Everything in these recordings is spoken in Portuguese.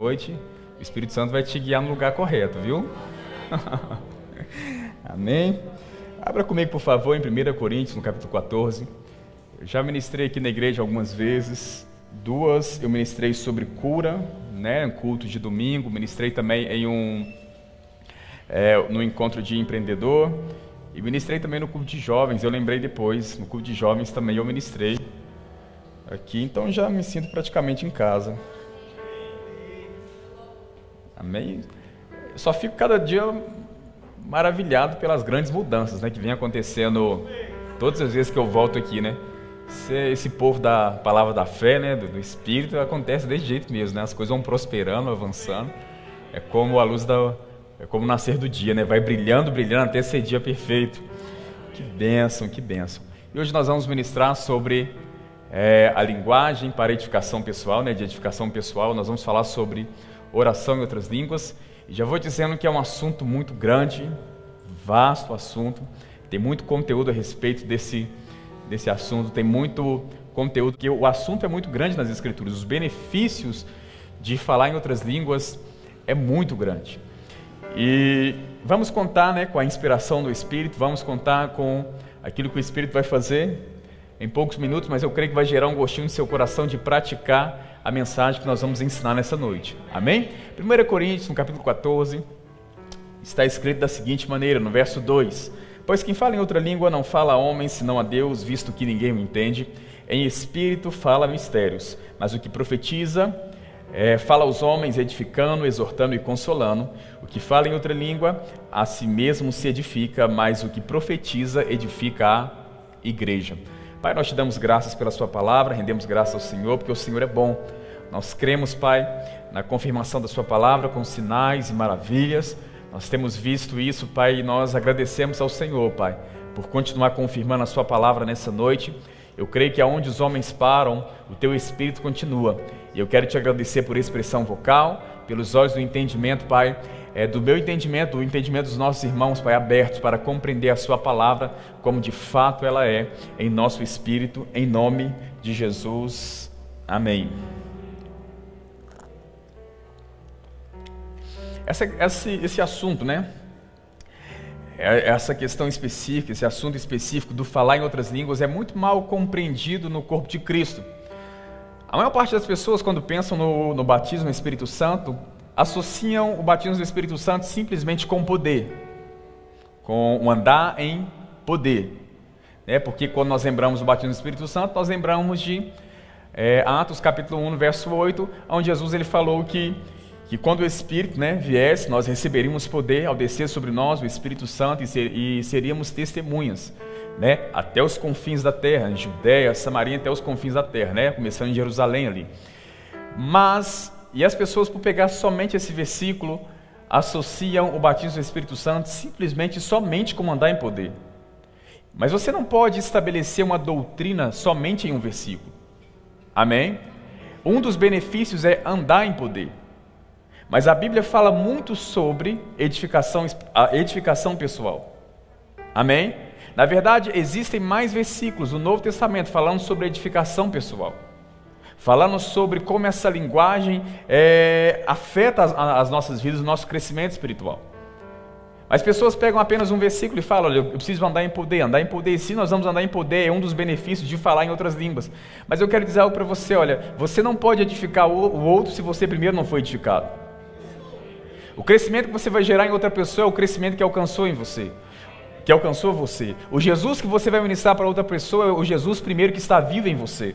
noite, o Espírito Santo vai te guiar no lugar correto, viu? Amém? Abra comigo, por favor, em 1 Coríntios, no capítulo 14. Eu já ministrei aqui na igreja algumas vezes. Duas eu ministrei sobre cura, né, um culto de domingo. Ministrei também em um é, no encontro de empreendedor. E ministrei também no culto de jovens. Eu lembrei depois, no culto de jovens também eu ministrei aqui. Então já me sinto praticamente em casa. Amém? Eu só fico cada dia maravilhado pelas grandes mudanças né, que vem acontecendo todas as vezes que eu volto aqui, né? Esse, povo da palavra da fé, né, do, do, Espírito, acontece desse jeito mesmo, né? As coisas vão prosperando, avançando. É como a luz da, é como o nascer do dia, né? Vai brilhando, brilhando até ser dia perfeito. Que bênção, que bênção. E hoje nós vamos ministrar sobre é, a linguagem para edificação pessoal, né? De edificação pessoal, nós vamos falar sobre oração em outras línguas. E já vou dizendo que é um assunto muito grande, vasto assunto, tem muito conteúdo a respeito desse, desse assunto, tem muito conteúdo, que o assunto é muito grande nas Escrituras, os benefícios de falar em outras línguas é muito grande. E vamos contar né, com a inspiração do Espírito, vamos contar com aquilo que o Espírito vai fazer em poucos minutos, mas eu creio que vai gerar um gostinho no seu coração de praticar a mensagem que nós vamos ensinar nessa noite. Amém? 1 Coríntios, no capítulo 14, está escrito da seguinte maneira, no verso 2: Pois quem fala em outra língua não fala a homens senão a Deus, visto que ninguém o entende. Em espírito fala mistérios, mas o que profetiza é, fala aos homens, edificando, exortando e consolando. O que fala em outra língua, a si mesmo se edifica, mas o que profetiza edifica a igreja. Pai, nós te damos graças pela Sua palavra, rendemos graças ao Senhor, porque o Senhor é bom. Nós cremos, Pai, na confirmação da Sua palavra com sinais e maravilhas. Nós temos visto isso, Pai, e nós agradecemos ao Senhor, Pai, por continuar confirmando a Sua palavra nessa noite. Eu creio que aonde os homens param, o Teu Espírito continua. E eu quero te agradecer por expressão vocal, pelos olhos do entendimento, Pai, é, do meu entendimento, do entendimento dos nossos irmãos, Pai, abertos para compreender a Sua palavra como de fato ela é, em nosso espírito, em nome de Jesus. Amém. Essa, esse, esse assunto, né? É, essa questão específica, esse assunto específico do falar em outras línguas é muito mal compreendido no corpo de Cristo. A maior parte das pessoas, quando pensam no, no batismo no Espírito Santo, associam o batismo do Espírito Santo simplesmente com poder, com o andar em poder. Né? Porque quando nós lembramos do batismo do Espírito Santo, nós lembramos de é, Atos capítulo 1, verso 8, onde Jesus ele falou que que quando o Espírito né, viesse, nós receberíamos poder ao descer sobre nós o Espírito Santo e, ser, e seríamos testemunhas, né, até os confins da terra, em Judéia, Samaria, até os confins da terra, né, começando em Jerusalém ali. Mas, e as pessoas por pegar somente esse versículo, associam o batismo do Espírito Santo simplesmente somente com andar em poder. Mas você não pode estabelecer uma doutrina somente em um versículo. Amém? Um dos benefícios é andar em poder. Mas a Bíblia fala muito sobre edificação, edificação pessoal. Amém? Na verdade, existem mais versículos do Novo Testamento falando sobre edificação pessoal. Falando sobre como essa linguagem é, afeta as, as nossas vidas, o nosso crescimento espiritual. As pessoas pegam apenas um versículo e falam: Olha, eu preciso andar em poder. Andar em poder, se nós vamos andar em poder, é um dos benefícios de falar em outras línguas. Mas eu quero dizer algo para você: olha, você não pode edificar o outro se você primeiro não foi edificado. O crescimento que você vai gerar em outra pessoa é o crescimento que alcançou em você. Que alcançou você. O Jesus que você vai ministrar para outra pessoa é o Jesus primeiro que está vivo em você.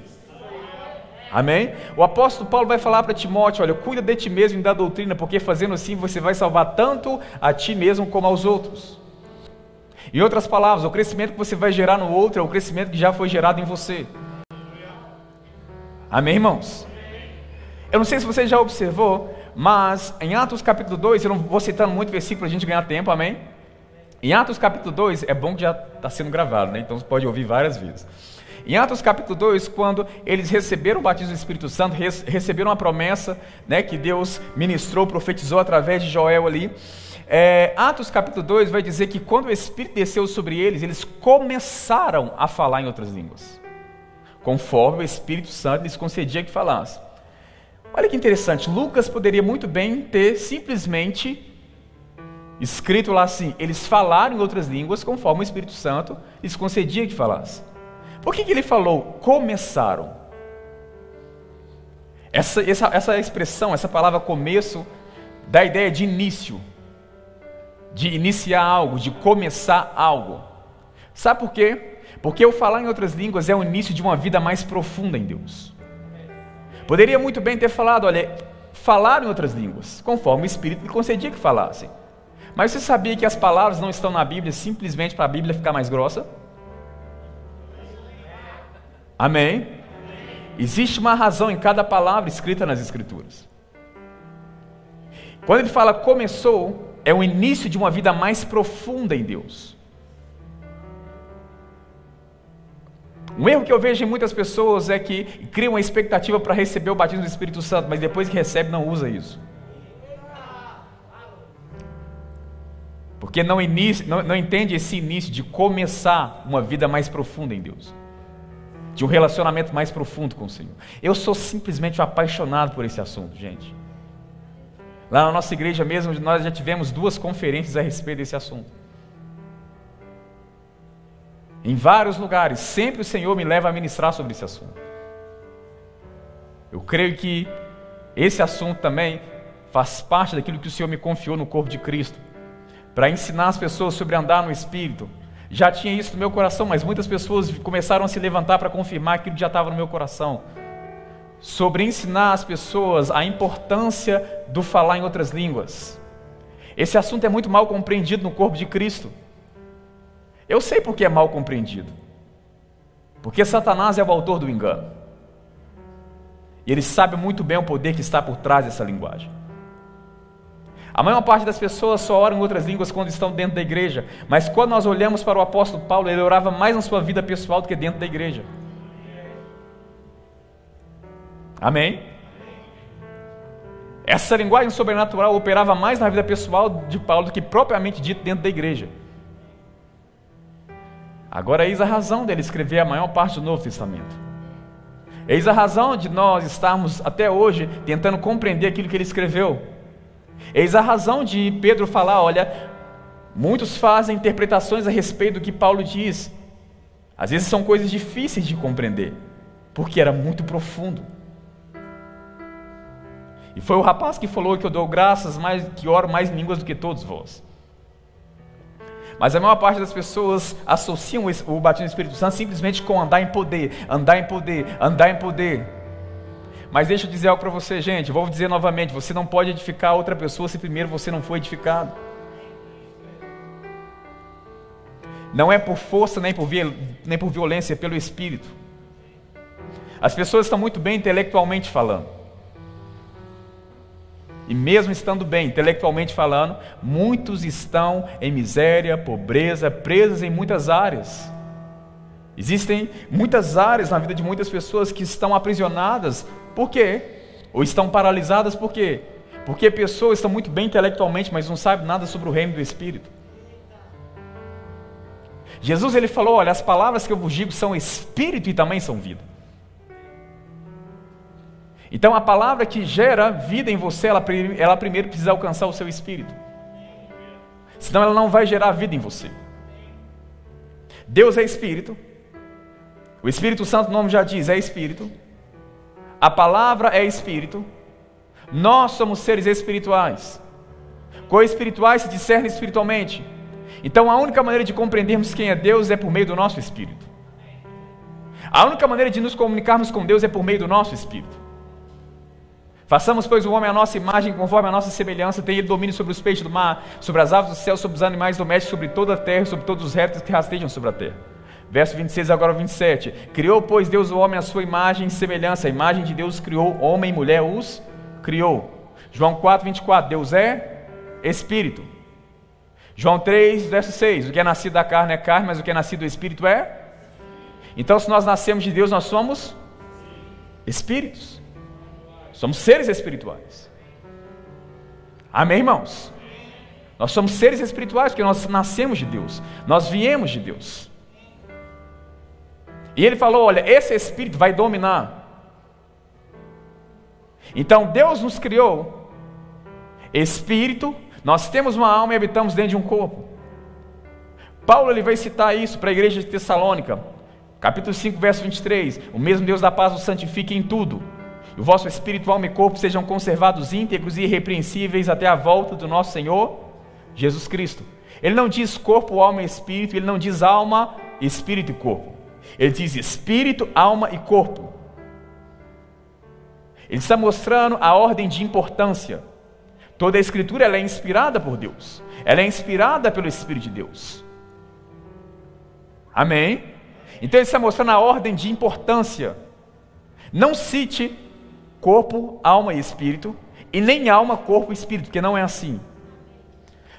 Amém? O apóstolo Paulo vai falar para Timóteo: olha, cuida de ti mesmo e da doutrina, porque fazendo assim você vai salvar tanto a ti mesmo como aos outros. Em outras palavras, o crescimento que você vai gerar no outro é o crescimento que já foi gerado em você. Amém, irmãos? Eu não sei se você já observou, mas em Atos capítulo 2, eu não vou citando muito versículo para a gente ganhar tempo, amém? Em Atos capítulo 2, é bom que já está sendo gravado, né? então você pode ouvir várias vezes. Em Atos capítulo 2, quando eles receberam o batismo do Espírito Santo, receberam a promessa né, que Deus ministrou, profetizou através de Joel ali. É, Atos capítulo 2 vai dizer que quando o Espírito desceu sobre eles, eles começaram a falar em outras línguas, conforme o Espírito Santo lhes concedia que falasse. Olha que interessante, Lucas poderia muito bem ter simplesmente escrito lá assim: eles falaram em outras línguas conforme o Espírito Santo lhes concedia que falasse. Por que, que ele falou começaram? Essa, essa, essa expressão, essa palavra começo, dá a ideia de início, de iniciar algo, de começar algo. Sabe por quê? Porque o falar em outras línguas é o início de uma vida mais profunda em Deus. Poderia muito bem ter falado, olha, falar em outras línguas, conforme o Espírito lhe concedia que falassem. Mas você sabia que as palavras não estão na Bíblia simplesmente para a Bíblia ficar mais grossa? Amém? Existe uma razão em cada palavra escrita nas Escrituras. Quando ele fala começou, é o início de uma vida mais profunda em Deus. Um erro que eu vejo em muitas pessoas é que criam uma expectativa para receber o batismo do Espírito Santo, mas depois que recebe não usa isso. Porque não, inicia, não, não entende esse início de começar uma vida mais profunda em Deus de um relacionamento mais profundo com o Senhor. Eu sou simplesmente apaixonado por esse assunto, gente. Lá na nossa igreja mesmo, nós já tivemos duas conferências a respeito desse assunto. Em vários lugares, sempre o Senhor me leva a ministrar sobre esse assunto. Eu creio que esse assunto também faz parte daquilo que o Senhor me confiou no corpo de Cristo, para ensinar as pessoas sobre andar no Espírito, já tinha isso no meu coração, mas muitas pessoas começaram a se levantar para confirmar aquilo que já estava no meu coração. Sobre ensinar as pessoas a importância do falar em outras línguas. Esse assunto é muito mal compreendido no corpo de Cristo. Eu sei porque é mal compreendido. Porque Satanás é o autor do engano. E ele sabe muito bem o poder que está por trás dessa linguagem. A maior parte das pessoas só oram em outras línguas quando estão dentro da igreja, mas quando nós olhamos para o apóstolo Paulo, ele orava mais na sua vida pessoal do que dentro da igreja. Amém? Essa linguagem sobrenatural operava mais na vida pessoal de Paulo do que propriamente dito dentro da igreja. Agora, eis a razão dele escrever a maior parte do Novo Testamento. Eis a razão de nós estarmos até hoje tentando compreender aquilo que ele escreveu. Eis a razão de Pedro falar: olha, muitos fazem interpretações a respeito do que Paulo diz. Às vezes são coisas difíceis de compreender, porque era muito profundo. E foi o rapaz que falou que eu dou graças, mais, que oro mais línguas do que todos vós. Mas a maior parte das pessoas associam o batismo do Espírito Santo simplesmente com andar em poder, andar em poder, andar em poder. Mas deixa eu dizer algo para você, gente. Vou dizer novamente: você não pode edificar outra pessoa se primeiro você não foi edificado. Não é por força nem por, nem por violência, é pelo Espírito. As pessoas estão muito bem intelectualmente falando. E mesmo estando bem intelectualmente falando, muitos estão em miséria, pobreza, presos em muitas áreas. Existem muitas áreas na vida de muitas pessoas que estão aprisionadas por quê? Ou estão paralisadas por quê? Porque pessoas estão muito bem intelectualmente, mas não sabem nada sobre o reino do Espírito. Jesus ele falou: Olha, as palavras que eu vos digo são espírito e também são vida. Então a palavra que gera vida em você, ela, ela primeiro precisa alcançar o seu espírito. Senão ela não vai gerar vida em você. Deus é espírito. O Espírito Santo, o nome já diz, é espírito. A palavra é espírito. Nós somos seres espirituais. Coisas espirituais se discernem espiritualmente. Então a única maneira de compreendermos quem é Deus é por meio do nosso espírito. A única maneira de nos comunicarmos com Deus é por meio do nosso espírito. Façamos, pois, o homem a nossa imagem, conforme a nossa semelhança, tem ele domínio sobre os peixes do mar, sobre as aves do céu, sobre os animais domésticos, sobre toda a terra, sobre todos os répteis que rastejam sobre a terra. Verso 26, agora 27. Criou, pois, Deus o homem à sua imagem e semelhança. A imagem de Deus criou, homem e mulher os criou. João 4, 24. Deus é Espírito. João 3, verso 6. O que é nascido da carne é carne, mas o que é nascido do Espírito é? Então, se nós nascemos de Deus, nós somos espíritos. Somos seres espirituais. Amém, irmãos? Nós somos seres espirituais porque nós nascemos de Deus. Nós viemos de Deus. E ele falou: Olha, esse espírito vai dominar. Então Deus nos criou espírito, nós temos uma alma e habitamos dentro de um corpo. Paulo ele vai citar isso para a igreja de Tessalônica, capítulo 5, verso 23. O mesmo Deus da paz os santifique em tudo. E o vosso espírito, alma e corpo sejam conservados íntegros e irrepreensíveis até a volta do nosso Senhor Jesus Cristo. Ele não diz corpo, alma e espírito, ele não diz alma, espírito e corpo. Ele diz espírito, alma e corpo. Ele está mostrando a ordem de importância. Toda a escritura ela é inspirada por Deus. Ela é inspirada pelo Espírito de Deus. Amém? Então ele está mostrando a ordem de importância. Não cite corpo, alma e espírito, e nem alma, corpo e espírito, porque não é assim.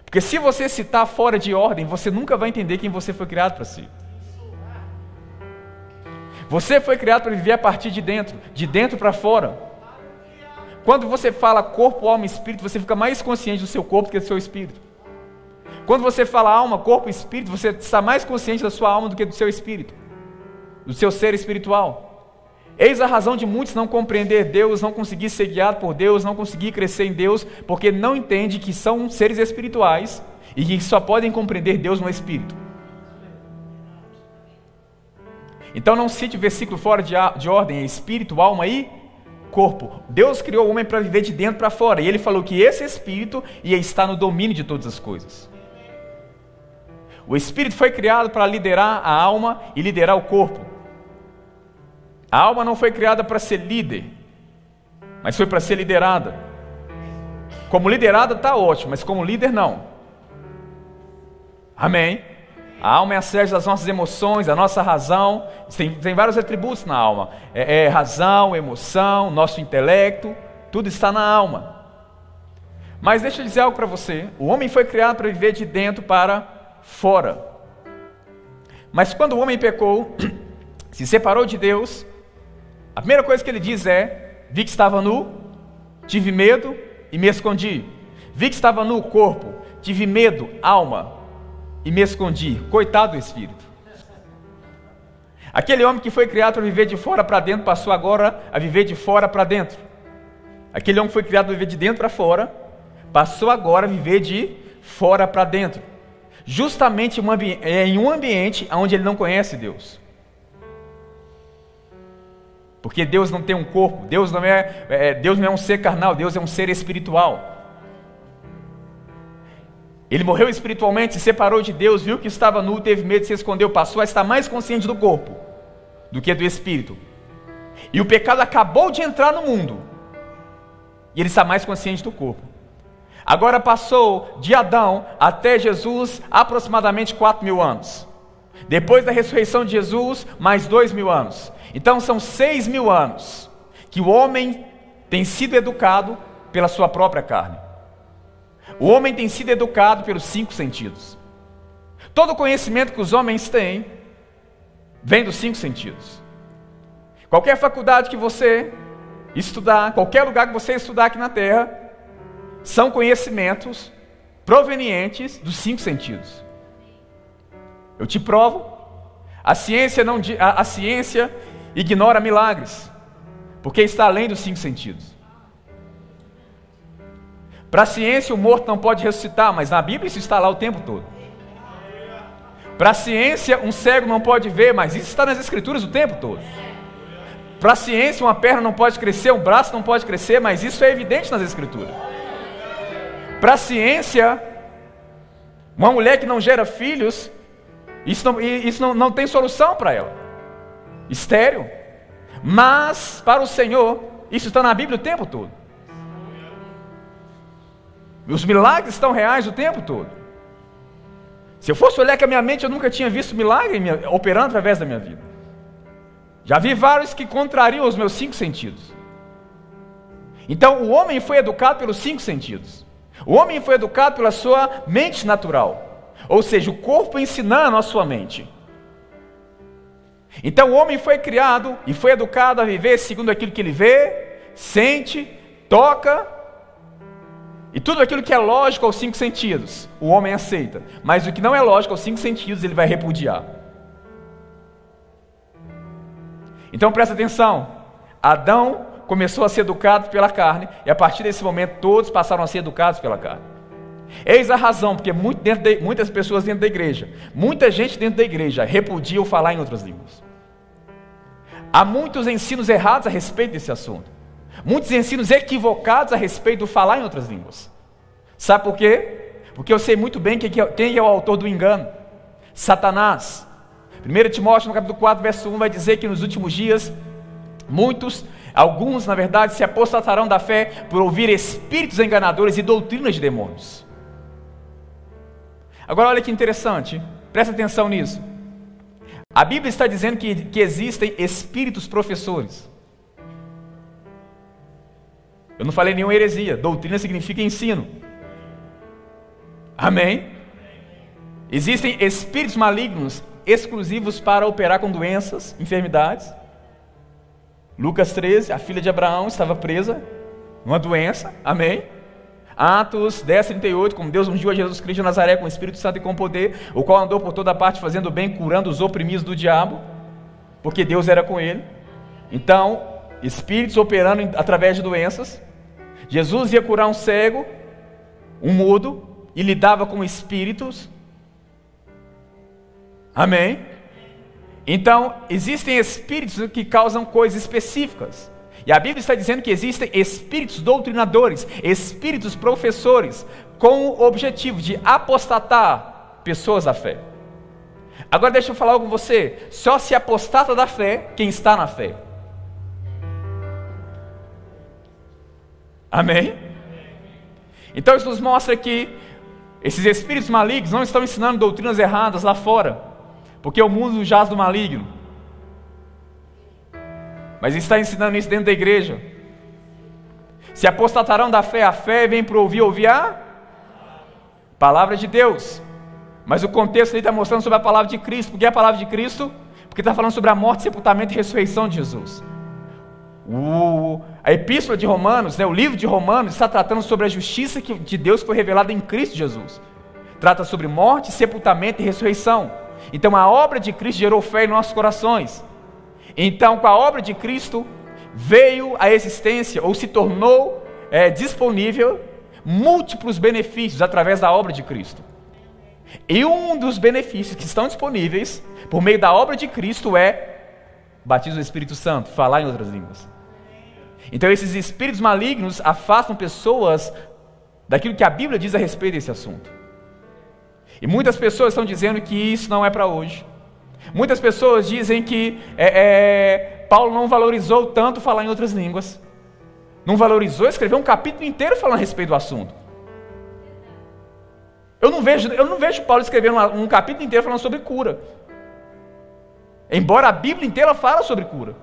Porque se você citar fora de ordem, você nunca vai entender quem você foi criado para ser. Você foi criado para viver a partir de dentro, de dentro para fora. Quando você fala corpo, alma e espírito, você fica mais consciente do seu corpo do que do seu espírito. Quando você fala alma, corpo e espírito, você está mais consciente da sua alma do que do seu espírito, do seu ser espiritual. Eis a razão de muitos não compreender Deus, não conseguir ser guiado por Deus, não conseguir crescer em Deus, porque não entende que são seres espirituais e que só podem compreender Deus no espírito. Então não cite versículo fora de, de ordem, é espírito, alma e corpo. Deus criou o homem para viver de dentro para fora, e ele falou que esse espírito ia estar no domínio de todas as coisas. O espírito foi criado para liderar a alma e liderar o corpo. A alma não foi criada para ser líder, mas foi para ser liderada. Como liderada está ótimo, mas como líder não. Amém? A alma é a sede das nossas emoções, a nossa razão. Tem, tem vários atributos na alma: é, é razão, emoção, nosso intelecto, tudo está na alma. Mas deixa eu dizer algo para você: o homem foi criado para viver de dentro para fora. Mas quando o homem pecou, se separou de Deus, a primeira coisa que ele diz é: vi que estava nu, tive medo e me escondi. Vi que estava nu, corpo, tive medo, alma, e me escondi. Coitado do espírito. Aquele homem que foi criado para viver de fora para dentro passou agora a viver de fora para dentro. Aquele homem que foi criado para viver de dentro para fora passou agora a viver de fora para dentro. Justamente em um ambiente onde ele não conhece Deus. Porque Deus não tem um corpo, Deus não é, é, Deus não é um ser carnal, Deus é um ser espiritual. Ele morreu espiritualmente, se separou de Deus, viu que estava nu, teve medo, se escondeu, passou a estar mais consciente do corpo do que do espírito. E o pecado acabou de entrar no mundo. E ele está mais consciente do corpo. Agora passou de Adão até Jesus aproximadamente 4 mil anos. Depois da ressurreição de Jesus, mais dois mil anos. Então são seis mil anos que o homem tem sido educado pela sua própria carne. O homem tem sido educado pelos cinco sentidos. Todo o conhecimento que os homens têm vem dos cinco sentidos. Qualquer faculdade que você estudar, qualquer lugar que você estudar aqui na Terra, são conhecimentos provenientes dos cinco sentidos. Eu te provo. A ciência não a, a ciência ignora milagres, porque está além dos cinco sentidos. Para a ciência, o morto não pode ressuscitar, mas na Bíblia isso está lá o tempo todo. Para a ciência, um cego não pode ver, mas isso está nas Escrituras o tempo todo. Para a ciência, uma perna não pode crescer, um braço não pode crescer, mas isso é evidente nas Escrituras. Para a ciência, uma mulher que não gera filhos, isso não, isso não, não tem solução para ela estéreo. Mas para o Senhor, isso está na Bíblia o tempo todo. Os milagres estão reais o tempo todo. Se eu fosse olhar com a minha mente, eu nunca tinha visto milagre operando através da minha vida. Já vi vários que contrariam os meus cinco sentidos. Então, o homem foi educado pelos cinco sentidos. O homem foi educado pela sua mente natural. Ou seja, o corpo ensinando a sua mente. Então o homem foi criado e foi educado a viver segundo aquilo que ele vê, sente, toca e tudo aquilo que é lógico aos cinco sentidos, o homem aceita. Mas o que não é lógico aos cinco sentidos, ele vai repudiar. Então presta atenção: Adão começou a ser educado pela carne, e a partir desse momento todos passaram a ser educados pela carne. Eis a razão, porque muito de, muitas pessoas dentro da igreja, muita gente dentro da igreja repudia o falar em outras línguas. Há muitos ensinos errados a respeito desse assunto. Muitos ensinos equivocados a respeito do falar em outras línguas. Sabe por quê? Porque eu sei muito bem quem é o autor do engano. Satanás. 1 Timóteo, no capítulo 4, verso 1, vai dizer que nos últimos dias, muitos, alguns, na verdade, se apostatarão da fé por ouvir espíritos enganadores e doutrinas de demônios. Agora, olha que interessante, presta atenção nisso. A Bíblia está dizendo que, que existem espíritos professores. Eu não falei nenhuma heresia, doutrina significa ensino. Amém? Existem espíritos malignos exclusivos para operar com doenças, enfermidades. Lucas 13, a filha de Abraão estava presa numa doença. Amém? Atos 10, 38, como Deus ungiu a Jesus Cristo de Nazaré com o Espírito Santo e com poder, o qual andou por toda parte fazendo bem, curando os oprimidos do diabo, porque Deus era com ele. Então, espíritos operando através de doenças. Jesus ia curar um cego, um mudo, e lidava com espíritos. Amém? Então, existem espíritos que causam coisas específicas. E a Bíblia está dizendo que existem espíritos doutrinadores, espíritos professores, com o objetivo de apostatar pessoas da fé. Agora deixa eu falar algo com você. Só se apostata da fé quem está na fé. Amém? Então isso nos mostra que esses espíritos malignos não estão ensinando doutrinas erradas lá fora, porque o mundo jaz do maligno. Mas está ensinando isso dentro da igreja. Se apostatarão da fé, a fé vem para ouvir, ouvir a palavra de Deus. Mas o contexto aí está mostrando sobre a palavra de Cristo. Por que a palavra de Cristo? Porque está falando sobre a morte, sepultamento e ressurreição de Jesus. O, a epístola de Romanos, né, o livro de Romanos, está tratando sobre a justiça que, de Deus que foi revelada em Cristo Jesus. Trata sobre morte, sepultamento e ressurreição. Então a obra de Cristo gerou fé em nossos corações. Então, com a obra de Cristo, veio à existência ou se tornou é, disponível múltiplos benefícios através da obra de Cristo. E um dos benefícios que estão disponíveis por meio da obra de Cristo é batismo do Espírito Santo, falar em outras línguas. Então, esses espíritos malignos afastam pessoas daquilo que a Bíblia diz a respeito desse assunto. E muitas pessoas estão dizendo que isso não é para hoje. Muitas pessoas dizem que é, é, Paulo não valorizou tanto falar em outras línguas. Não valorizou escrever um capítulo inteiro falando a respeito do assunto. Eu não vejo, eu não vejo Paulo escrevendo um capítulo inteiro falando sobre cura. Embora a Bíblia inteira fala sobre cura.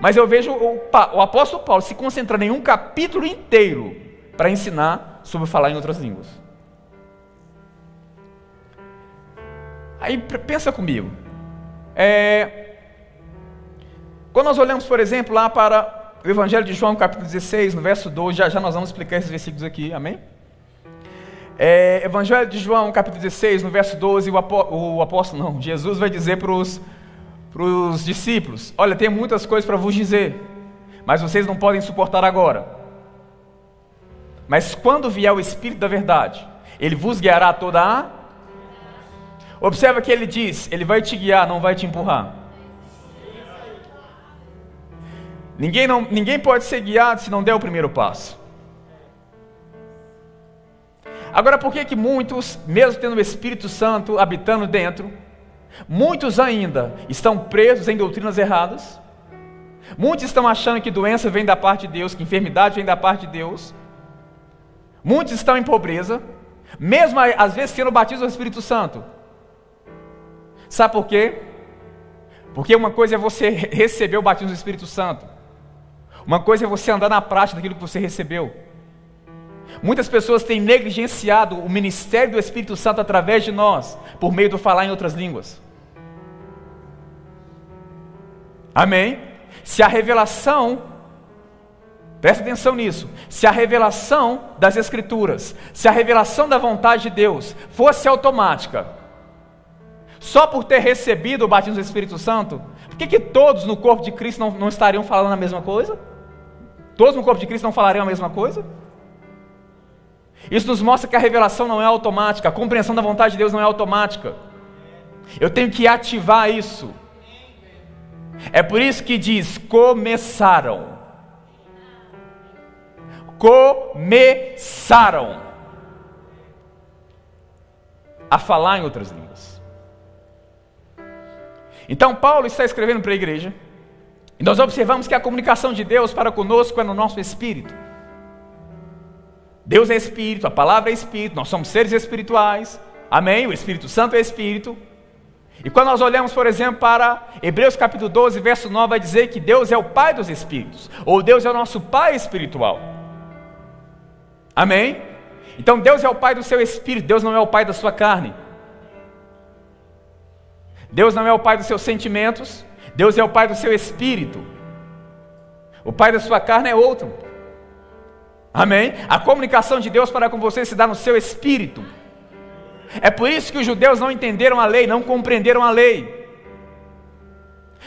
Mas eu vejo o, o apóstolo Paulo se concentrando em um capítulo inteiro para ensinar sobre falar em outras línguas. Aí pensa comigo. É, quando nós olhamos, por exemplo, lá para o Evangelho de João, capítulo 16, no verso 12, já, já nós vamos explicar esses versículos aqui, amém? É, Evangelho de João, capítulo 16, no verso 12, o, apó, o apóstolo, não, Jesus vai dizer para os para os discípulos: Olha, tem muitas coisas para vos dizer, mas vocês não podem suportar agora. Mas quando vier o Espírito da Verdade, ele vos guiará toda a. Observa que ele diz: Ele vai te guiar, não vai te empurrar. Ninguém, não, ninguém pode ser guiado se não der o primeiro passo. Agora, por que que muitos, mesmo tendo o Espírito Santo habitando dentro, Muitos ainda estão presos em doutrinas erradas. Muitos estão achando que doença vem da parte de Deus, que enfermidade vem da parte de Deus. Muitos estão em pobreza, mesmo às vezes sendo batizados no Espírito Santo. Sabe por quê? Porque uma coisa é você receber o batismo do Espírito Santo, uma coisa é você andar na prática daquilo que você recebeu. Muitas pessoas têm negligenciado o ministério do Espírito Santo através de nós, por meio do falar em outras línguas. Amém? Se a revelação, presta atenção nisso, se a revelação das Escrituras, se a revelação da vontade de Deus fosse automática, só por ter recebido o batismo do Espírito Santo, por que, que todos no corpo de Cristo não, não estariam falando a mesma coisa? Todos no corpo de Cristo não falariam a mesma coisa? Isso nos mostra que a revelação não é automática, a compreensão da vontade de Deus não é automática. Eu tenho que ativar isso. É por isso que diz: começaram. Começaram a falar em outras línguas. Então, Paulo está escrevendo para a igreja, e nós observamos que a comunicação de Deus para conosco é no nosso espírito. Deus é espírito, a palavra é espírito, nós somos seres espirituais, amém? O Espírito Santo é espírito. E quando nós olhamos, por exemplo, para Hebreus capítulo 12, verso 9, vai dizer que Deus é o Pai dos Espíritos, ou Deus é o nosso Pai espiritual. Amém? Então Deus é o Pai do seu espírito, Deus não é o Pai da sua carne. Deus não é o Pai dos seus sentimentos, Deus é o Pai do seu espírito. O Pai da sua carne é outro. Amém? A comunicação de Deus para com você se dá no seu espírito. É por isso que os judeus não entenderam a lei, não compreenderam a lei.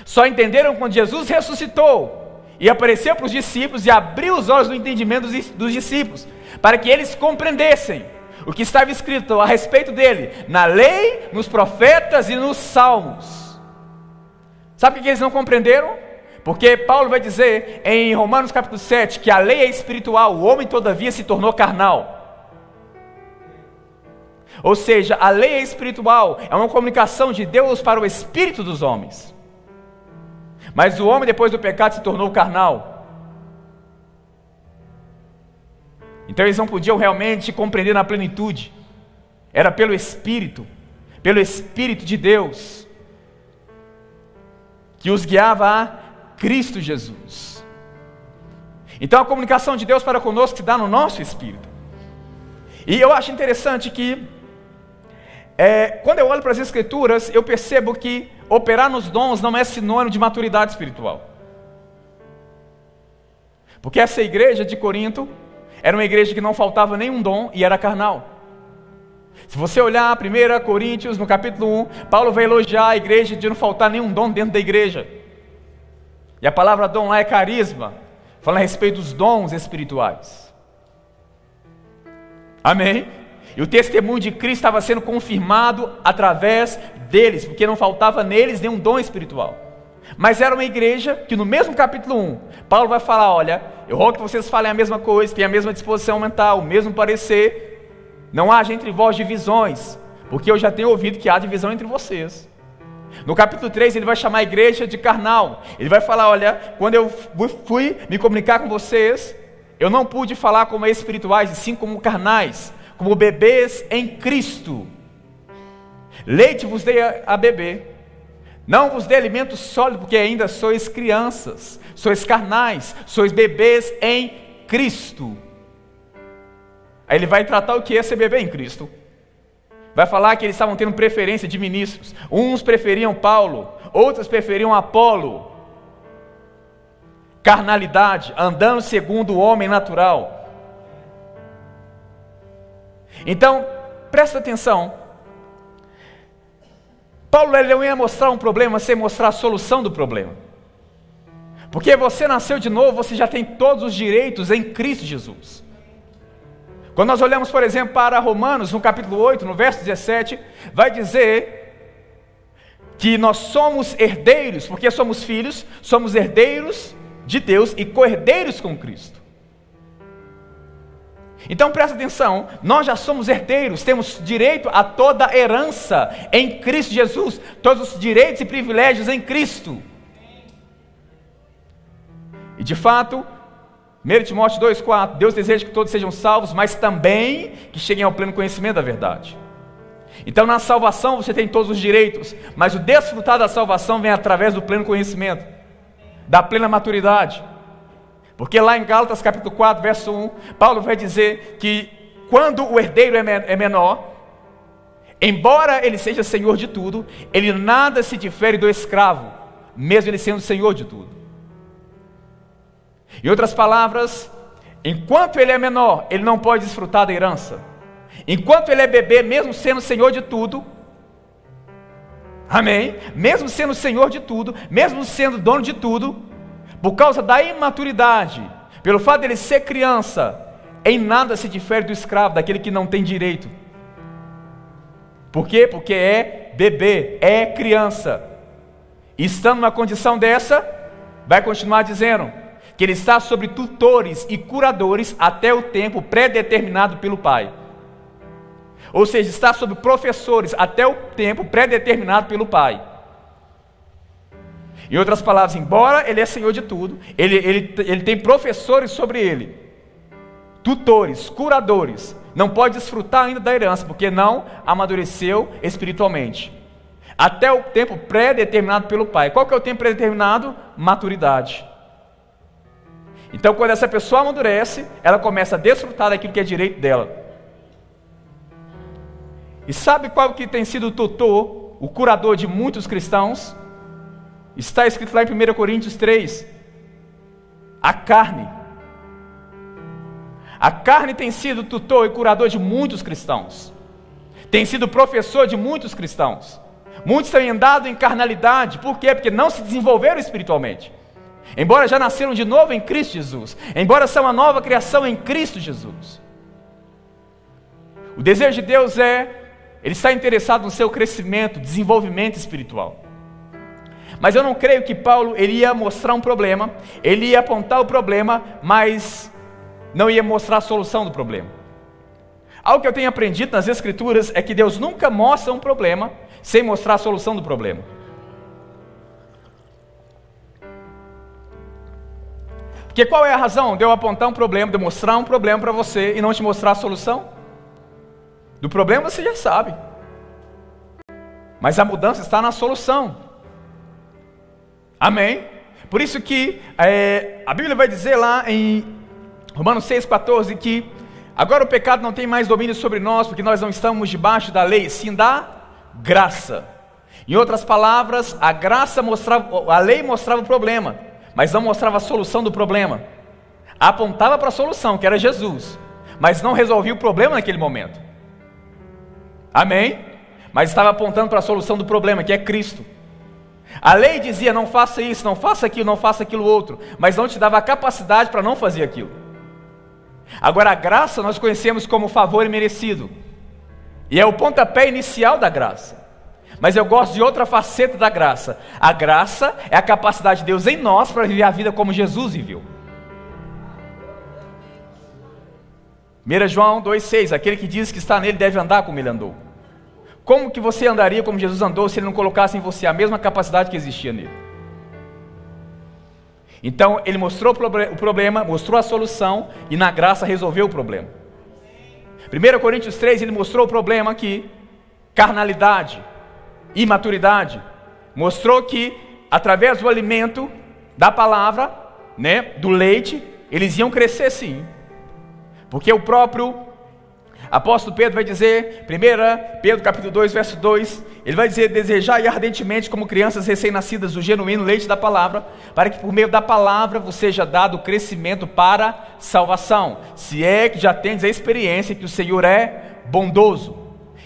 Só entenderam quando Jesus ressuscitou e apareceu para os discípulos e abriu os olhos do entendimento dos, discípulos, para que eles compreendessem o que estava escrito a respeito dele na lei, nos profetas e nos salmos. Sabe o que eles não compreenderam? Porque Paulo vai dizer em Romanos capítulo 7 que a lei é espiritual, o homem todavia se tornou carnal. Ou seja, a lei é espiritual, é uma comunicação de Deus para o espírito dos homens. Mas o homem, depois do pecado, se tornou carnal. Então eles não podiam realmente compreender na plenitude. Era pelo Espírito, pelo Espírito de Deus, que os guiava a Cristo Jesus. Então a comunicação de Deus para conosco se dá no nosso espírito. E eu acho interessante que, é, quando eu olho para as Escrituras, eu percebo que operar nos dons não é sinônimo de maturidade espiritual. Porque essa igreja de Corinto era uma igreja que não faltava nenhum dom e era carnal. Se você olhar 1 Coríntios, no capítulo 1, Paulo vai elogiar a igreja de não faltar nenhum dom dentro da igreja. E a palavra dom lá é carisma, fala a respeito dos dons espirituais. Amém? E o testemunho de Cristo estava sendo confirmado através deles, porque não faltava neles nenhum dom espiritual. Mas era uma igreja que no mesmo capítulo 1, Paulo vai falar: olha, eu rogo que vocês falem a mesma coisa, tenham a mesma disposição mental, o mesmo parecer, não haja entre vós divisões, porque eu já tenho ouvido que há divisão entre vocês. No capítulo 3, ele vai chamar a igreja de carnal. Ele vai falar: Olha, quando eu fui me comunicar com vocês, eu não pude falar como espirituais, e sim como carnais, como bebês em Cristo. Leite vos dei a beber. Não vos dei alimento sólido, porque ainda sois crianças, sois carnais, sois bebês em Cristo. Aí ele vai tratar o que é ser bebê em Cristo. Vai falar que eles estavam tendo preferência de ministros. Uns preferiam Paulo, outros preferiam Apolo. Carnalidade, andando segundo o homem natural. Então, presta atenção. Paulo ele não ia mostrar um problema sem mostrar a solução do problema. Porque você nasceu de novo, você já tem todos os direitos em Cristo Jesus. Quando nós olhamos, por exemplo, para Romanos, no capítulo 8, no verso 17, vai dizer que nós somos herdeiros, porque somos filhos, somos herdeiros de Deus e co-herdeiros com Cristo. Então presta atenção, nós já somos herdeiros, temos direito a toda herança em Cristo Jesus, todos os direitos e privilégios em Cristo. E de fato, 1 Timóteo 2,4: Deus deseja que todos sejam salvos, mas também que cheguem ao pleno conhecimento da verdade. Então, na salvação você tem todos os direitos, mas o desfrutar da salvação vem através do pleno conhecimento, da plena maturidade. Porque lá em Gálatas capítulo 4, verso 1, Paulo vai dizer que quando o herdeiro é, é menor, embora ele seja senhor de tudo, ele nada se difere do escravo, mesmo ele sendo senhor de tudo. Em outras palavras, enquanto ele é menor, ele não pode desfrutar da herança. Enquanto ele é bebê, mesmo sendo senhor de tudo, amém? Mesmo sendo senhor de tudo, mesmo sendo dono de tudo, por causa da imaturidade, pelo fato dele ser criança, em nada se difere do escravo, daquele que não tem direito. Por quê? Porque é bebê, é criança. E estando numa condição dessa, vai continuar dizendo que ele está sobre tutores e curadores até o tempo pré-determinado pelo pai. Ou seja, está sob professores até o tempo pré-determinado pelo pai. Em outras palavras, embora ele é senhor de tudo, ele, ele, ele tem professores sobre ele, tutores, curadores. Não pode desfrutar ainda da herança, porque não amadureceu espiritualmente. Até o tempo pré-determinado pelo pai. Qual que é o tempo pré-determinado? Maturidade. Então, quando essa pessoa amadurece, ela começa a desfrutar daquilo que é direito dela. E sabe qual que tem sido o tutor, o curador de muitos cristãos? Está escrito lá em 1 Coríntios 3. A carne. A carne tem sido tutor e curador de muitos cristãos. Tem sido professor de muitos cristãos. Muitos têm andado em carnalidade. Por quê? Porque não se desenvolveram espiritualmente. Embora já nasceram de novo em Cristo Jesus. Embora são uma nova criação em Cristo Jesus. O desejo de Deus é, Ele está interessado no seu crescimento, desenvolvimento espiritual. Mas eu não creio que Paulo ele ia mostrar um problema, ele ia apontar o problema, mas não ia mostrar a solução do problema. Algo que eu tenho aprendido nas Escrituras é que Deus nunca mostra um problema sem mostrar a solução do problema. Porque qual é a razão de eu apontar um problema, de mostrar um problema para você e não te mostrar a solução? Do problema você já sabe. Mas a mudança está na solução. Amém? Por isso que é, a Bíblia vai dizer lá em Romanos 6,14 que agora o pecado não tem mais domínio sobre nós, porque nós não estamos debaixo da lei, sim da graça. Em outras palavras, a graça mostrava, a lei mostrava o problema, mas não mostrava a solução do problema. Apontava para a solução, que era Jesus, mas não resolvia o problema naquele momento. Amém? Mas estava apontando para a solução do problema, que é Cristo. A lei dizia: não faça isso, não faça aquilo, não faça aquilo outro, mas não te dava a capacidade para não fazer aquilo. Agora, a graça nós conhecemos como favor merecido, e é o pontapé inicial da graça. Mas eu gosto de outra faceta da graça. A graça é a capacidade de Deus em nós para viver a vida como Jesus viveu. 1 João 2,6: Aquele que diz que está nele deve andar como ele andou. Como que você andaria como Jesus andou se ele não colocasse em você a mesma capacidade que existia nele? Então ele mostrou o problema, mostrou a solução e na graça resolveu o problema. 1 Coríntios 3 ele mostrou o problema aqui, carnalidade, imaturidade. Mostrou que através do alimento da palavra, né, do leite, eles iam crescer sim. Porque o próprio Apóstolo Pedro vai dizer, 1 Pedro capítulo 2, verso 2, ele vai dizer, desejai ardentemente como crianças recém-nascidas o genuíno leite da palavra, para que por meio da palavra vos seja dado crescimento para salvação, se é que já tendes a experiência que o Senhor é bondoso.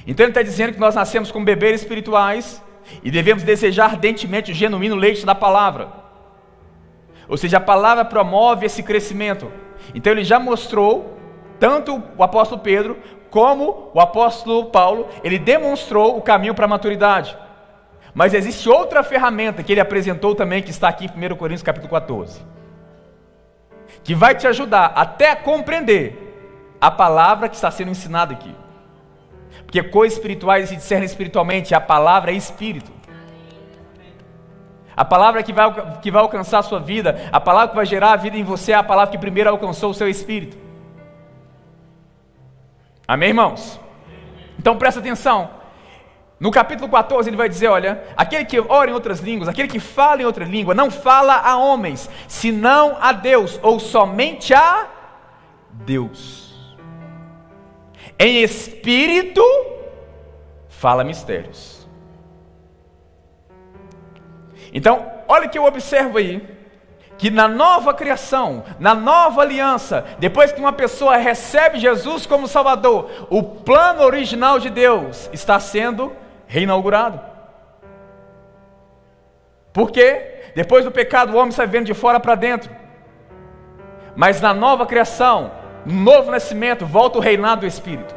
Então ele está dizendo que nós nascemos como bebês espirituais e devemos desejar ardentemente o genuíno leite da palavra. Ou seja, a palavra promove esse crescimento. Então ele já mostrou tanto o apóstolo Pedro como o apóstolo Paulo, ele demonstrou o caminho para a maturidade. Mas existe outra ferramenta que ele apresentou também, que está aqui em 1 Coríntios capítulo 14. Que vai te ajudar até a compreender a palavra que está sendo ensinada aqui. Porque coisas espirituais se discernem espiritualmente, a palavra é espírito. A palavra que vai, que vai alcançar a sua vida, a palavra que vai gerar a vida em você é a palavra que primeiro alcançou o seu espírito. Amém, irmãos? Então presta atenção. No capítulo 14 ele vai dizer: Olha, aquele que ora em outras línguas, aquele que fala em outra língua, não fala a homens, senão a Deus, ou somente a Deus. Em espírito, fala mistérios. Então, olha o que eu observo aí que na nova criação, na nova aliança, depois que uma pessoa recebe Jesus como Salvador, o plano original de Deus está sendo reinaugurado. Por quê? Depois do pecado, o homem está vivendo de fora para dentro. Mas na nova criação, no novo nascimento, volta o reinado do Espírito.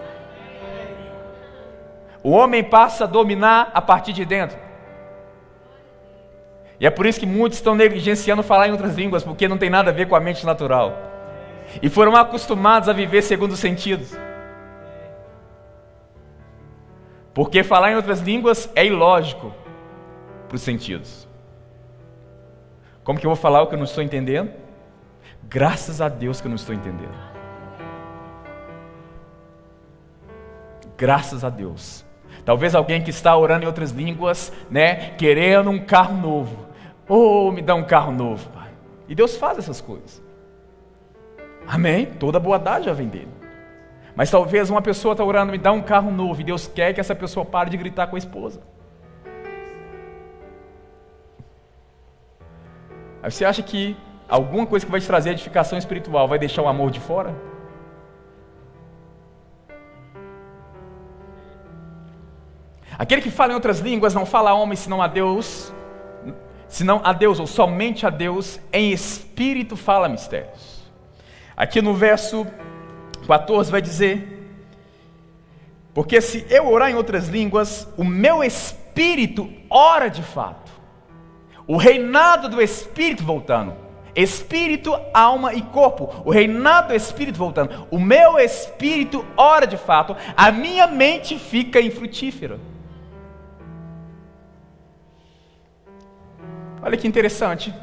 O homem passa a dominar a partir de dentro. E é por isso que muitos estão negligenciando falar em outras línguas, porque não tem nada a ver com a mente natural. E foram acostumados a viver segundo os sentidos. Porque falar em outras línguas é ilógico para os sentidos. Como que eu vou falar o que eu não estou entendendo? Graças a Deus que eu não estou entendendo. Graças a Deus. Talvez alguém que está orando em outras línguas, né, querendo um carro novo. Oh, me dá um carro novo, Pai. E Deus faz essas coisas. Amém? Toda boa dádiva vem dele. Mas talvez uma pessoa está orando, me dá um carro novo, e Deus quer que essa pessoa pare de gritar com a esposa. Aí você acha que alguma coisa que vai te trazer edificação espiritual vai deixar o amor de fora? Aquele que fala em outras línguas não fala a homem senão a Deus, senão a Deus ou somente a Deus, em espírito fala mistérios. Aqui no verso 14 vai dizer: Porque se eu orar em outras línguas, o meu espírito ora de fato. O reinado do espírito voltando. Espírito, alma e corpo. O reinado do espírito voltando. O meu espírito ora de fato. A minha mente fica infrutífera. Olha que interessante.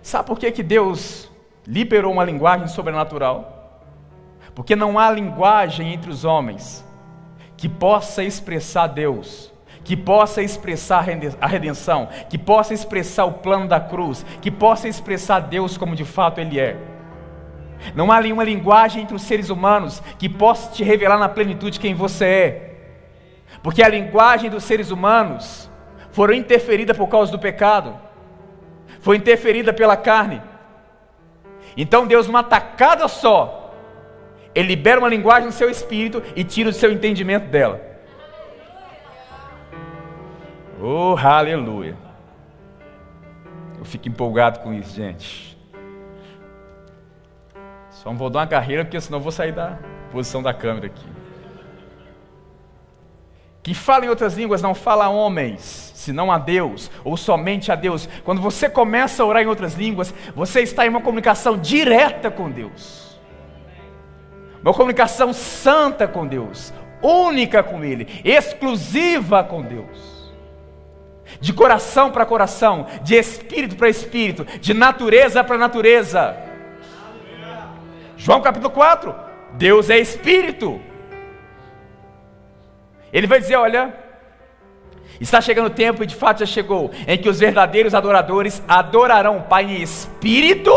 Sabe por que, que Deus liberou uma linguagem sobrenatural? Porque não há linguagem entre os homens que possa expressar Deus, que possa expressar a redenção, que possa expressar o plano da cruz, que possa expressar Deus como de fato Ele é. Não há nenhuma linguagem entre os seres humanos que possa te revelar na plenitude quem você é. Porque a linguagem dos seres humanos foram interferida por causa do pecado foi interferida pela carne. Então Deus, uma tacada só, Ele libera uma linguagem no seu espírito e tira o seu entendimento dela. Oh, aleluia. Eu fico empolgado com isso, gente. Só não vou dar uma carreira, porque senão eu vou sair da posição da câmera aqui. Que fala em outras línguas não fala a homens, senão a Deus, ou somente a Deus. Quando você começa a orar em outras línguas, você está em uma comunicação direta com Deus. Uma comunicação santa com Deus, única com Ele, exclusiva com Deus. De coração para coração, de espírito para espírito, de natureza para natureza. João capítulo 4: Deus é espírito. Ele vai dizer: olha, está chegando o tempo, e de fato já chegou, em que os verdadeiros adoradores adorarão o Pai em espírito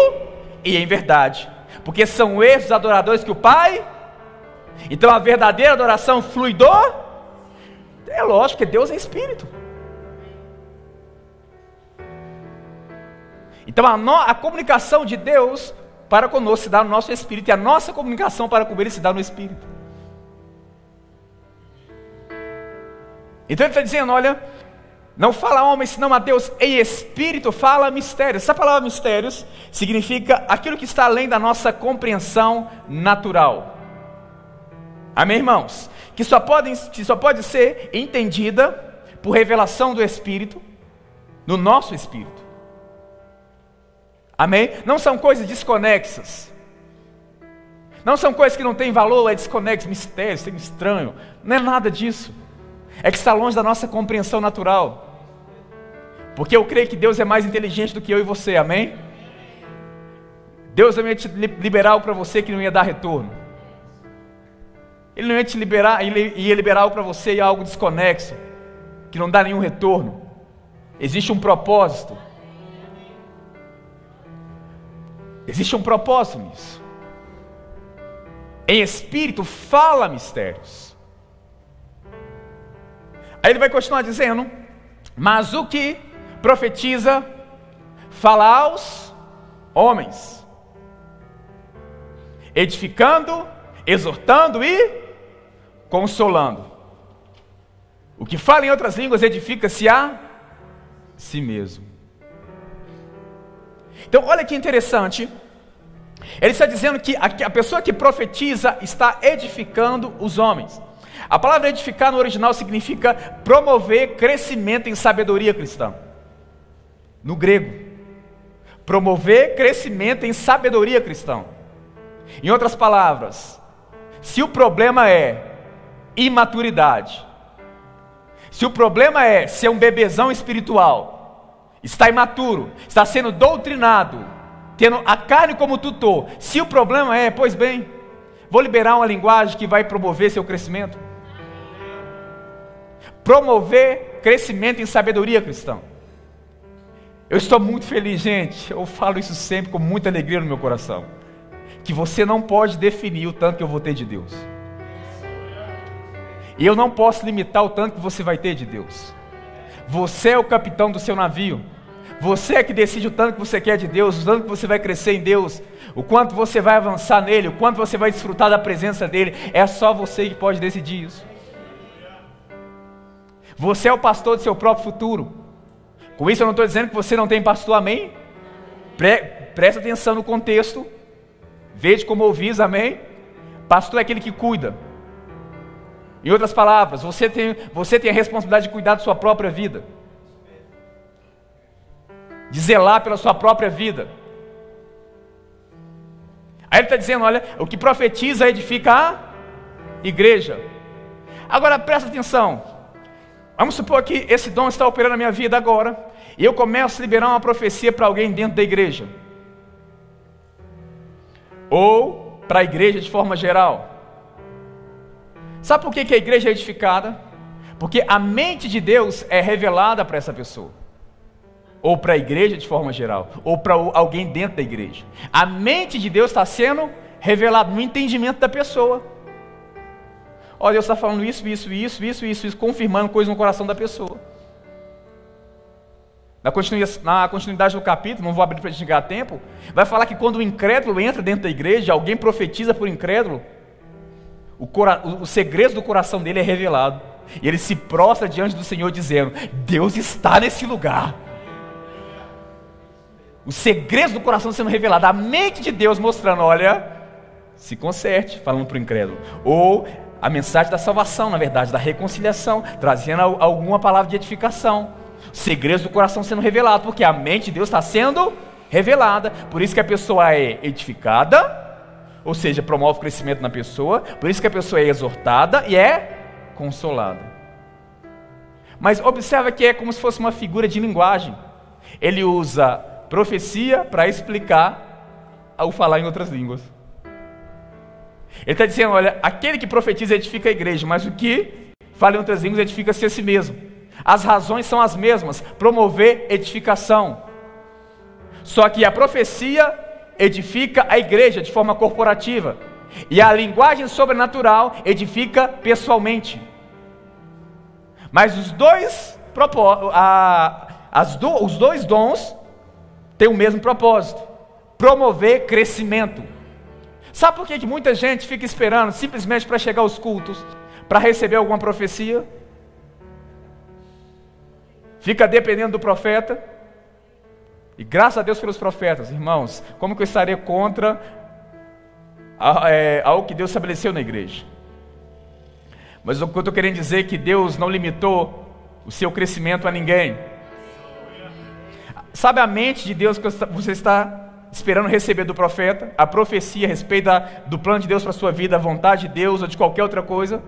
e em verdade, porque são esses adoradores que o Pai. Então a verdadeira adoração flui do. É lógico que Deus é espírito. Então a, no, a comunicação de Deus para conosco se dá no nosso espírito, e a nossa comunicação para com Ele se dá no espírito. Então ele está dizendo: olha, não fala homem senão a Deus em espírito, fala mistérios. Essa palavra mistérios significa aquilo que está além da nossa compreensão natural. Amém, irmãos? Que só pode, que só pode ser entendida por revelação do Espírito, no nosso espírito. Amém? Não são coisas desconexas. Não são coisas que não têm valor, é desconexo, mistérios, tem estranho. Não é nada disso é que está longe da nossa compreensão natural. Porque eu creio que Deus é mais inteligente do que eu e você, amém? Deus não ia te liberar algo para você que não ia dar retorno. Ele não ia te liberar, ele ia liberar algo para você e algo desconexo, que não dá nenhum retorno. Existe um propósito. Existe um propósito nisso. Em espírito fala mistérios. Aí ele vai continuar dizendo: Mas o que profetiza, fala aos homens, edificando, exortando e consolando. O que fala em outras línguas edifica-se a si mesmo. Então, olha que interessante. Ele está dizendo que a pessoa que profetiza está edificando os homens. A palavra edificar no original significa promover crescimento em sabedoria cristã. No grego. Promover crescimento em sabedoria cristã. Em outras palavras, se o problema é imaturidade, se o problema é ser um bebezão espiritual, está imaturo, está sendo doutrinado, tendo a carne como tutor, se o problema é, pois bem, vou liberar uma linguagem que vai promover seu crescimento promover crescimento em sabedoria cristã. Eu estou muito feliz, gente. Eu falo isso sempre com muita alegria no meu coração. Que você não pode definir o tanto que eu vou ter de Deus. E eu não posso limitar o tanto que você vai ter de Deus. Você é o capitão do seu navio. Você é que decide o tanto que você quer de Deus, o tanto que você vai crescer em Deus, o quanto você vai avançar nele, o quanto você vai desfrutar da presença dele. É só você que pode decidir isso. Você é o pastor do seu próprio futuro. Com isso eu não estou dizendo que você não tem pastor, amém? Pre presta atenção no contexto. Veja como ouvis, amém? Pastor é aquele que cuida. Em outras palavras, você tem, você tem a responsabilidade de cuidar da sua própria vida. De zelar pela sua própria vida. Aí ele está dizendo: olha, o que profetiza edifica a igreja. Agora presta atenção. Vamos supor que esse dom está operando na minha vida agora, e eu começo a liberar uma profecia para alguém dentro da igreja, ou para a igreja de forma geral. Sabe por que, a igreja é edificada? Porque a mente de Deus é revelada para essa pessoa, ou para a igreja de forma geral, ou para alguém dentro da igreja. A mente de Deus está sendo revelada no entendimento da pessoa. Olha, Deus está falando isso, isso, isso, isso, isso, isso, confirmando coisas no coração da pessoa. Na continuidade, na continuidade do capítulo, não vou abrir para chegar a tempo, vai falar que quando o incrédulo entra dentro da igreja, alguém profetiza por incrédulo, o, cora, o, segredo do coração dele é revelado. E ele se prostra diante do Senhor dizendo: Deus está nesse lugar. O segredo do coração sendo revelado, a mente de Deus mostrando: olha, se conserte, falando para o incrédulo. Ou a mensagem da salvação, na verdade, da reconciliação, trazendo alguma palavra de edificação. Segredos do coração sendo revelado, porque a mente de Deus está sendo revelada. Por isso que a pessoa é edificada, ou seja, promove crescimento na pessoa. Por isso que a pessoa é exortada e é consolada. Mas observa que é como se fosse uma figura de linguagem. Ele usa profecia para explicar o falar em outras línguas. Ele está dizendo: olha, aquele que profetiza edifica a igreja, mas o que fala em outras línguas edifica-se a si mesmo. As razões são as mesmas: promover edificação. Só que a profecia edifica a igreja de forma corporativa, e a linguagem sobrenatural edifica pessoalmente. Mas os dois, os dois dons têm o mesmo propósito: promover crescimento. Sabe por que, que muita gente fica esperando simplesmente para chegar aos cultos, para receber alguma profecia? Fica dependendo do profeta. E graças a Deus pelos profetas, irmãos, como que eu estaria contra é, algo que Deus estabeleceu na igreja? Mas o que eu estou querendo dizer é que Deus não limitou o seu crescimento a ninguém. Sabe a mente de Deus que você está esperando receber do profeta a profecia a respeito da, do plano de Deus para a sua vida, a vontade de Deus ou de qualquer outra coisa.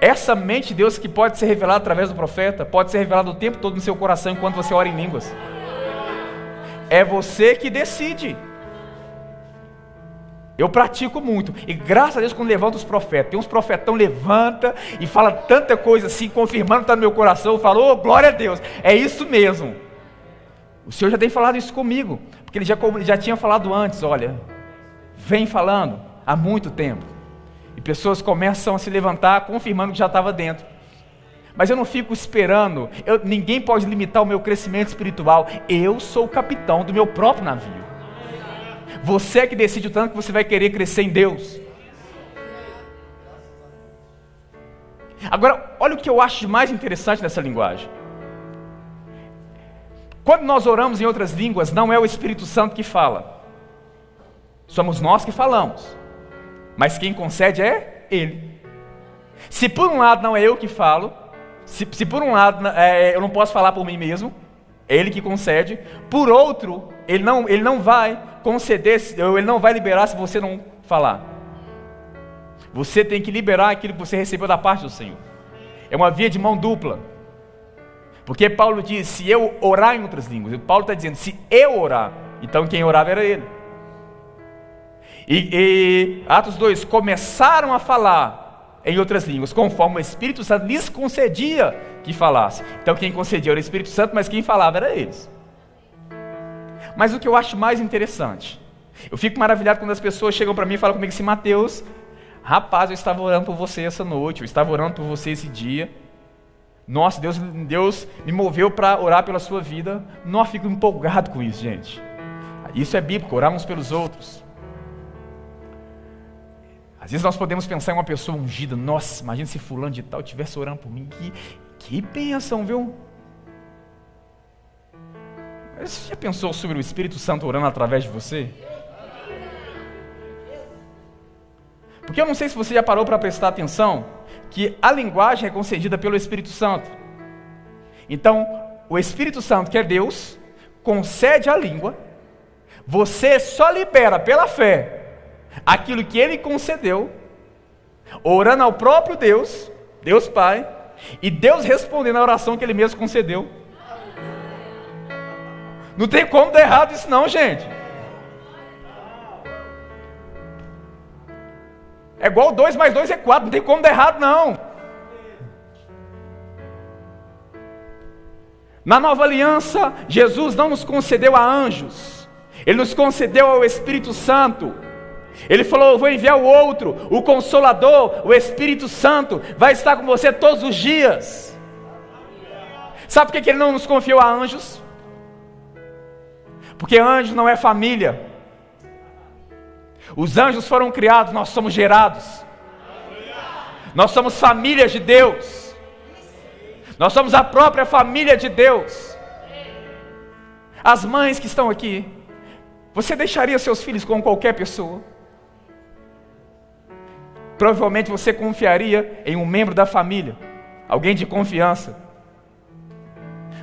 Essa mente de Deus que pode ser revelada através do profeta, pode ser revelada o tempo todo no seu coração enquanto você ora em línguas. É você que decide. Eu pratico muito. E graças a Deus, quando levanta os profetas, tem uns profetão levanta e fala tanta coisa assim, confirmando que está no meu coração. Eu falo, oh, glória a Deus, é isso mesmo. O Senhor já tem falado isso comigo, porque Ele já, já tinha falado antes, olha, vem falando há muito tempo. E pessoas começam a se levantar confirmando que já estava dentro. Mas eu não fico esperando, eu, ninguém pode limitar o meu crescimento espiritual. Eu sou o capitão do meu próprio navio. Você é que decide o tanto que você vai querer crescer em Deus. Agora, olha o que eu acho mais interessante nessa linguagem. Quando nós oramos em outras línguas, não é o Espírito Santo que fala. Somos nós que falamos, mas quem concede é Ele. Se por um lado não é eu que falo, se, se por um lado é, eu não posso falar por mim mesmo, é Ele que concede, por outro, Ele não, ele não vai conceder, Ele não vai liberar se você não falar. Você tem que liberar aquilo que você recebeu da parte do Senhor. É uma via de mão dupla. Porque Paulo diz: se eu orar em outras línguas, Paulo está dizendo: se eu orar, então quem orava era ele. E, e Atos 2: começaram a falar em outras línguas, conforme o Espírito Santo lhes concedia que falasse. Então quem concedia era o Espírito Santo, mas quem falava era eles. Mas o que eu acho mais interessante, eu fico maravilhado quando as pessoas chegam para mim e falam comigo assim, Mateus, rapaz, eu estava orando por você essa noite, eu estava orando por você esse dia. Nossa, Deus, Deus me moveu para orar pela sua vida. Não fico empolgado com isso, gente. Isso é bíblico, orar uns pelos outros. Às vezes nós podemos pensar em uma pessoa ungida. Nossa, imagina se fulano de tal estivesse orando por mim. Que, que bênção, viu? Mas você já pensou sobre o Espírito Santo orando através de você? Porque eu não sei se você já parou para prestar atenção que a linguagem é concedida pelo Espírito Santo. Então, o Espírito Santo, que é Deus, concede a língua, você só libera pela fé aquilo que ele concedeu, orando ao próprio Deus, Deus Pai, e Deus respondendo a oração que ele mesmo concedeu. Não tem como dar errado isso, não, gente. É igual 2 mais 2 é 4, não tem como dar errado, não. Na nova aliança, Jesus não nos concedeu a anjos, Ele nos concedeu ao Espírito Santo. Ele falou: Eu vou enviar o outro, o Consolador, o Espírito Santo, vai estar com você todos os dias. Sabe por que Ele não nos confiou a anjos? Porque anjo não é família. Os anjos foram criados, nós somos gerados. Nós somos famílias de Deus. Nós somos a própria família de Deus. As mães que estão aqui, você deixaria seus filhos com qualquer pessoa? Provavelmente você confiaria em um membro da família, alguém de confiança.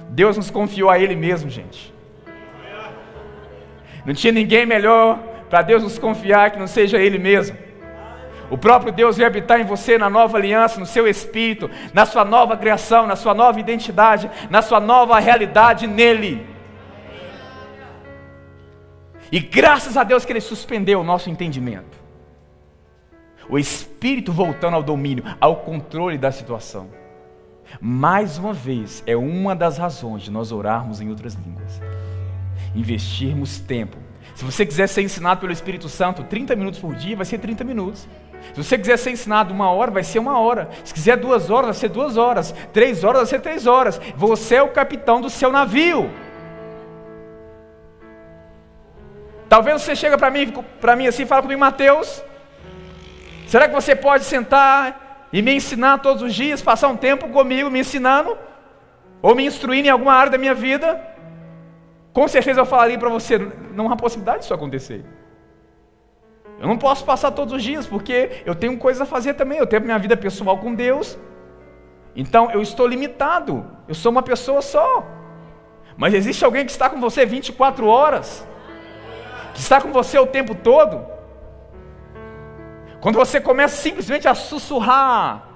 Deus nos confiou a Ele mesmo, gente. Não tinha ninguém melhor para Deus nos confiar que não seja Ele mesmo. O próprio Deus vai habitar em você na nova aliança, no seu espírito, na sua nova criação, na sua nova identidade, na sua nova realidade nele. E graças a Deus que Ele suspendeu o nosso entendimento. O Espírito voltando ao domínio, ao controle da situação. Mais uma vez, é uma das razões de nós orarmos em outras línguas. Investirmos tempo se você quiser ser ensinado pelo Espírito Santo 30 minutos por dia, vai ser 30 minutos. Se você quiser ser ensinado uma hora, vai ser uma hora. Se quiser duas horas, vai ser duas horas. Três horas, vai ser três horas. Você é o capitão do seu navio. Talvez você chegue para mim, para mim assim e fala comigo, Mateus, será que você pode sentar e me ensinar todos os dias, passar um tempo comigo me ensinando? Ou me instruindo em alguma área da minha vida? Com certeza eu falaria para você, não há possibilidade disso acontecer. Eu não posso passar todos os dias, porque eu tenho coisas a fazer também, eu tenho minha vida pessoal com Deus. Então eu estou limitado, eu sou uma pessoa só. Mas existe alguém que está com você 24 horas, que está com você o tempo todo. Quando você começa simplesmente a sussurrar,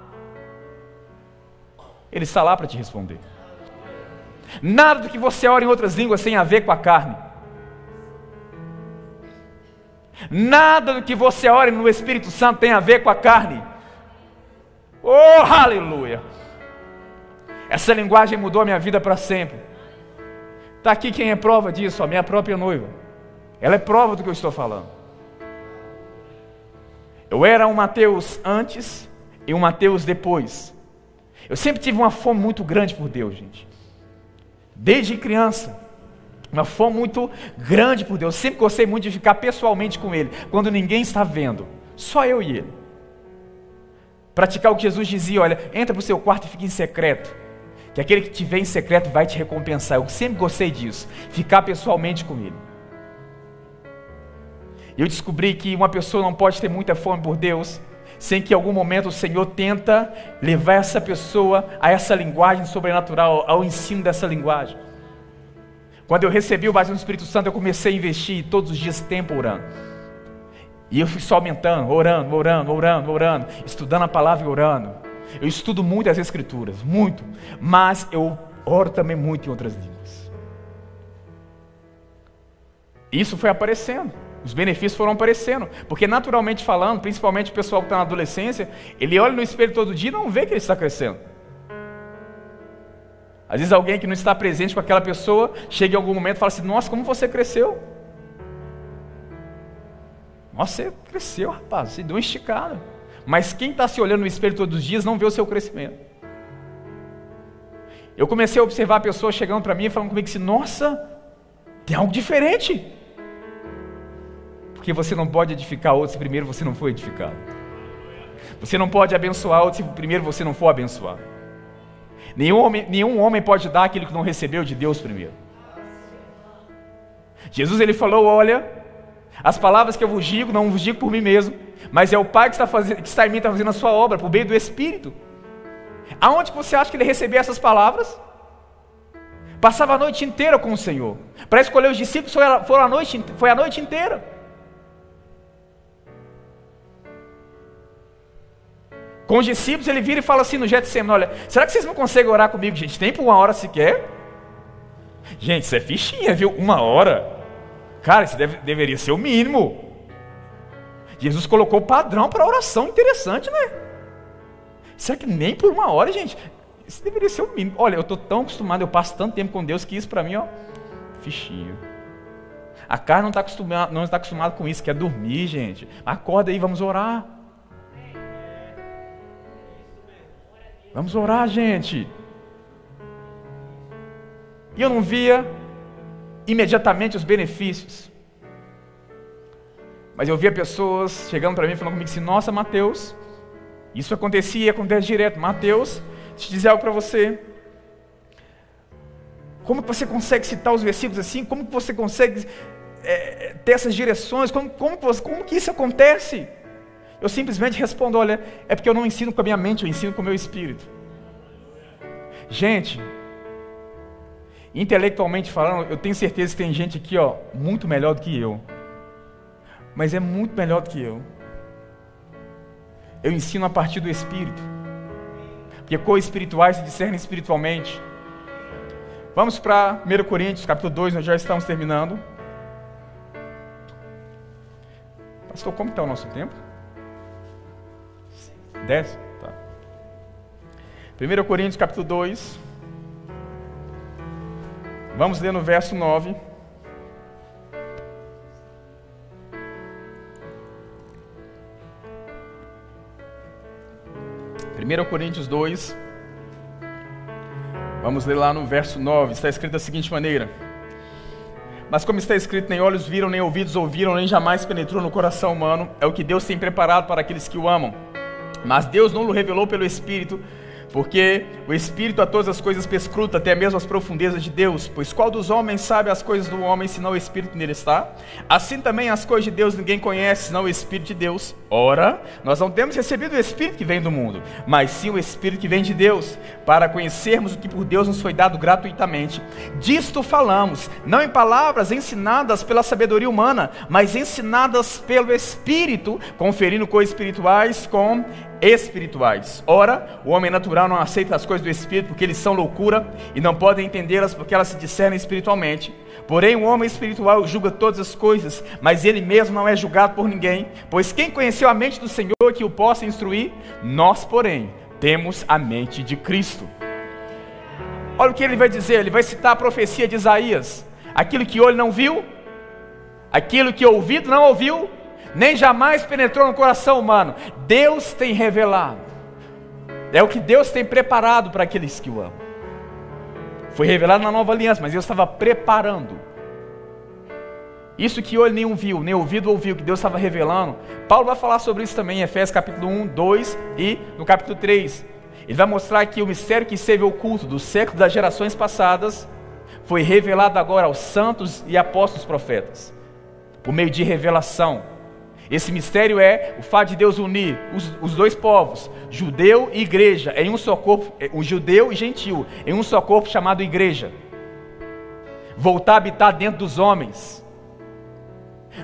Ele está lá para te responder. Nada do que você ora em outras línguas tem a ver com a carne. Nada do que você ore no Espírito Santo tem a ver com a carne. Oh, aleluia! Essa linguagem mudou a minha vida para sempre. Está aqui quem é prova disso, a minha própria noiva. Ela é prova do que eu estou falando. Eu era um Mateus antes e um Mateus depois. Eu sempre tive uma fome muito grande por Deus, gente desde criança. Uma fome muito grande por Deus. Sempre gostei muito de ficar pessoalmente com Ele, quando ninguém está vendo, só eu e Ele. Praticar o que Jesus dizia: olha, entra para o seu quarto e fique em secreto, que aquele que te vê em secreto vai te recompensar. Eu sempre gostei disso, ficar pessoalmente com Ele. eu descobri que uma pessoa não pode ter muita fome por Deus sem que em algum momento o Senhor tenta levar essa pessoa a essa linguagem sobrenatural, ao ensino dessa linguagem. Quando eu recebi o batismo do Espírito Santo, eu comecei a investir todos os dias tempo orando. E eu fui só aumentando, orando, orando, orando, orando, estudando a palavra e orando. Eu estudo muito as Escrituras, muito, mas eu oro também muito em outras línguas. Isso foi aparecendo. Os benefícios foram aparecendo. Porque, naturalmente falando, principalmente o pessoal que está na adolescência, ele olha no espelho todo dia e não vê que ele está crescendo. Às vezes, alguém que não está presente com aquela pessoa chega em algum momento e fala assim: Nossa, como você cresceu? Nossa, você cresceu, rapaz, você deu uma esticada. Mas quem está se olhando no espelho todos os dias não vê o seu crescimento. Eu comecei a observar pessoas chegando para mim e falando comigo assim: Nossa, tem algo diferente. Porque você não pode edificar outros se primeiro você não for edificado. Você não pode abençoar outros se primeiro você não for abençoado. Nenhum homem, nenhum homem pode dar aquilo que não recebeu de Deus primeiro. Jesus ele falou: Olha, as palavras que eu vos digo, não vos digo por mim mesmo, mas é o Pai que está, fazendo, que está em mim, está fazendo a sua obra, por meio do Espírito. Aonde você acha que ele recebeu essas palavras? Passava a noite inteira com o Senhor. Para escolher os discípulos foi a, foi a, noite, foi a noite inteira. Com os discípulos, ele vira e fala assim no Getsemane: Olha, será que vocês não conseguem orar comigo, gente? Tem por uma hora sequer? Gente, isso é fichinha, viu? Uma hora. Cara, isso deve, deveria ser o mínimo. Jesus colocou o padrão para oração interessante, né? Será que nem por uma hora, gente? Isso deveria ser o mínimo. Olha, eu estou tão acostumado, eu passo tanto tempo com Deus que isso para mim, ó, fichinho. A carne não está acostumada, não está acostumada com isso, quer dormir, gente. Acorda aí, vamos orar. Vamos orar, gente. E eu não via imediatamente os benefícios. Mas eu via pessoas chegando para mim falando comigo assim: Nossa, Mateus, isso acontecia e acontece direto. Mateus, deixa eu dizer algo para você. Como que você consegue citar os versículos assim? Como que você consegue é, ter essas direções? Como, como, como que isso acontece? Eu simplesmente respondo: olha, é porque eu não ensino com a minha mente, eu ensino com o meu espírito. Gente, intelectualmente falando, eu tenho certeza que tem gente aqui, ó, muito melhor do que eu. Mas é muito melhor do que eu. Eu ensino a partir do espírito. Porque coisas espirituais se discernem espiritualmente. Vamos para 1 Coríntios, capítulo 2, nós já estamos terminando. Pastor, como está o nosso tempo? 10? Tá. 1 Coríntios capítulo 2. Vamos ler no verso 9. Primeiro Coríntios 2. Vamos ler lá no verso 9. Está escrito da seguinte maneira: Mas como está escrito, nem olhos viram, nem ouvidos ouviram, nem jamais penetrou no coração humano, é o que Deus tem preparado para aqueles que o amam. Mas Deus não o revelou pelo Espírito, porque o Espírito a todas as coisas perscruta, até mesmo as profundezas de Deus. Pois qual dos homens sabe as coisas do homem, senão o Espírito nele está? Assim também as coisas de Deus ninguém conhece, senão o Espírito de Deus. Ora, nós não temos recebido o Espírito que vem do mundo, mas sim o Espírito que vem de Deus, para conhecermos o que por Deus nos foi dado gratuitamente. Disto falamos, não em palavras ensinadas pela sabedoria humana, mas ensinadas pelo Espírito, conferindo coisas espirituais com espirituais. Ora, o homem natural não aceita as coisas do Espírito porque eles são loucura e não podem entendê-las porque elas se discernem espiritualmente. Porém, o homem espiritual julga todas as coisas, mas ele mesmo não é julgado por ninguém. Pois quem conheceu a mente do Senhor que o possa instruir? Nós, porém, temos a mente de Cristo. Olha o que ele vai dizer, ele vai citar a profecia de Isaías: aquilo que olho não viu, aquilo que ouvido não ouviu, nem jamais penetrou no coração humano. Deus tem revelado. É o que Deus tem preparado para aqueles que o amam. Foi revelado na nova aliança, mas Deus estava preparando. Isso que olho nenhum viu, nem ouvido ouviu, que Deus estava revelando. Paulo vai falar sobre isso também em Efésios capítulo 1, 2 e no capítulo 3. Ele vai mostrar que o mistério que esteve oculto do século das gerações passadas foi revelado agora aos santos e apóstolos profetas. por meio de revelação. Esse mistério é o fato de Deus unir os, os, dois povos, judeu e igreja, em um só corpo, o judeu e gentil, em um só corpo chamado igreja. Voltar a habitar dentro dos homens.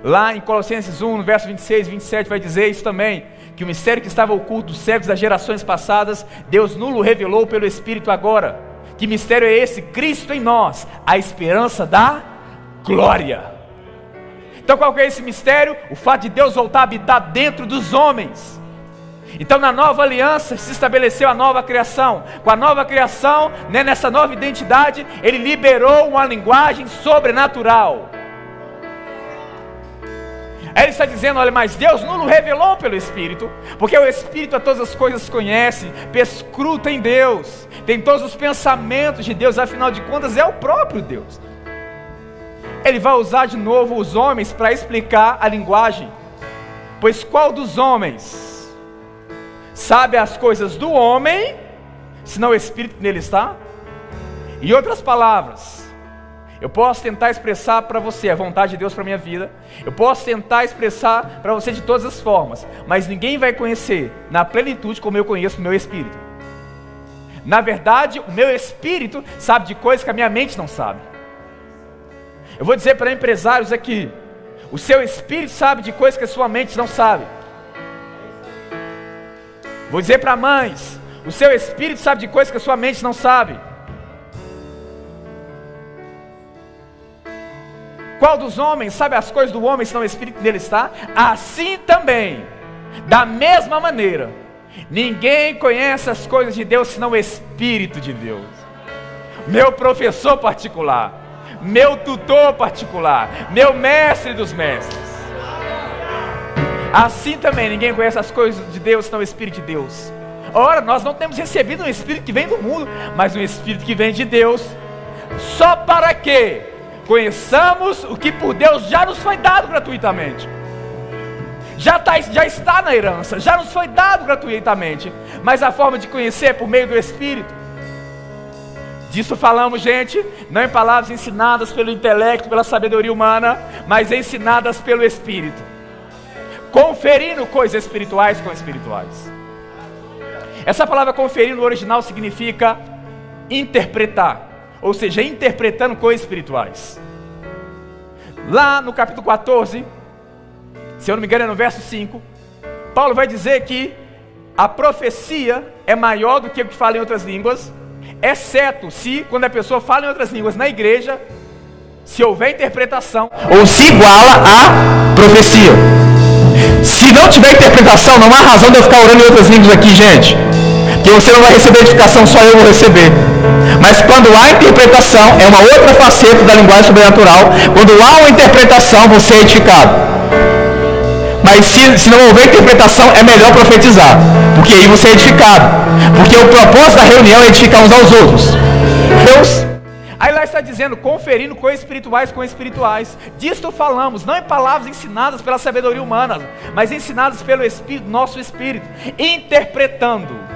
Lá em Colossenses 1, no verso 26 e 27, vai dizer isso também: que o mistério que estava oculto dos séculos das gerações passadas, Deus nulo revelou pelo Espírito agora. Que mistério é esse? Cristo em nós, a esperança da glória. Então qual é esse mistério? O fato de Deus voltar a habitar dentro dos homens. Então, na nova aliança se estabeleceu a nova criação. Com a nova criação, né, nessa nova identidade, ele liberou uma linguagem sobrenatural. Aí ele está dizendo: olha, mas Deus não revelou pelo Espírito, porque o Espírito a todas as coisas conhece, perscruta em Deus, tem todos os pensamentos de Deus, afinal de contas, é o próprio Deus ele vai usar de novo os homens para explicar a linguagem. Pois qual dos homens sabe as coisas do homem, senão o Espírito nele está? Em outras palavras, eu posso tentar expressar para você a vontade de Deus para minha vida, eu posso tentar expressar para você de todas as formas, mas ninguém vai conhecer na plenitude como eu conheço o meu espírito. Na verdade, o meu espírito sabe de coisas que a minha mente não sabe. Eu vou dizer para empresários aqui: o seu espírito sabe de coisas que a sua mente não sabe. Vou dizer para mães: o seu espírito sabe de coisas que a sua mente não sabe. Qual dos homens sabe as coisas do homem, senão o espírito dele está? Assim também, da mesma maneira, ninguém conhece as coisas de Deus senão o espírito de Deus. Meu professor particular meu tutor particular, meu mestre dos mestres. Assim também ninguém conhece as coisas de Deus senão o Espírito de Deus. Ora, nós não temos recebido um Espírito que vem do mundo, mas um Espírito que vem de Deus, só para que conheçamos o que por Deus já nos foi dado gratuitamente. Já, tá, já está na herança, já nos foi dado gratuitamente, mas a forma de conhecer é por meio do Espírito. Disso falamos, gente, não em palavras ensinadas pelo intelecto, pela sabedoria humana, mas ensinadas pelo Espírito. Conferindo coisas espirituais com espirituais. Essa palavra conferir no original significa interpretar, ou seja, interpretando coisas espirituais. Lá no capítulo 14, se eu não me engano é no verso 5, Paulo vai dizer que a profecia é maior do que o que fala em outras línguas exceto se, quando a pessoa fala em outras línguas na igreja, se houver interpretação, ou se iguala à profecia. Se não tiver interpretação, não há razão de eu ficar orando em outras línguas aqui, gente. Porque você não vai receber edificação, só eu vou receber. Mas quando há interpretação, é uma outra faceta da linguagem sobrenatural. Quando há uma interpretação, você é edificado. Mas se, se não houver interpretação, é melhor profetizar. Porque aí você é edificado. Porque o propósito da reunião é edificar uns aos outros. Deus. Aí lá está dizendo, conferindo coisas espirituais com espirituais. Disto falamos, não em palavras ensinadas pela sabedoria humana, mas ensinadas pelo Espírito, nosso Espírito, interpretando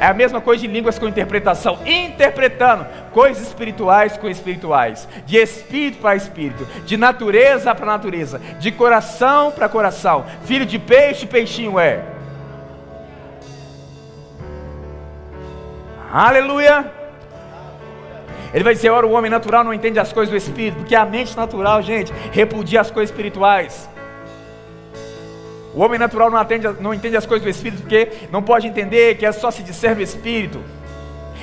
é a mesma coisa de línguas com interpretação, interpretando coisas espirituais com espirituais, de espírito para espírito, de natureza para natureza, de coração para coração. Filho de peixe, peixinho é. Aleluia. Ele vai dizer: ora, o homem natural não entende as coisas do espírito, porque a mente natural, gente, repudia as coisas espirituais. O homem natural não, atende, não entende as coisas do Espírito porque não pode entender que é só se discerne o Espírito.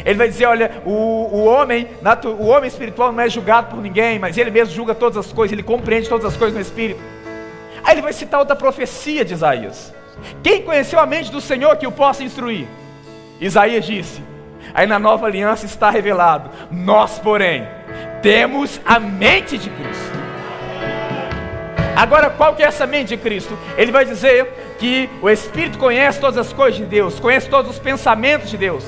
Ele vai dizer: olha, o, o, homem, o homem espiritual não é julgado por ninguém, mas ele mesmo julga todas as coisas, ele compreende todas as coisas no Espírito. Aí ele vai citar outra profecia de Isaías. Quem conheceu a mente do Senhor que o possa instruir? Isaías disse. Aí na nova aliança está revelado: nós, porém, temos a mente de Cristo. Agora, qual que é essa mente de Cristo? Ele vai dizer que o Espírito conhece todas as coisas de Deus, conhece todos os pensamentos de Deus.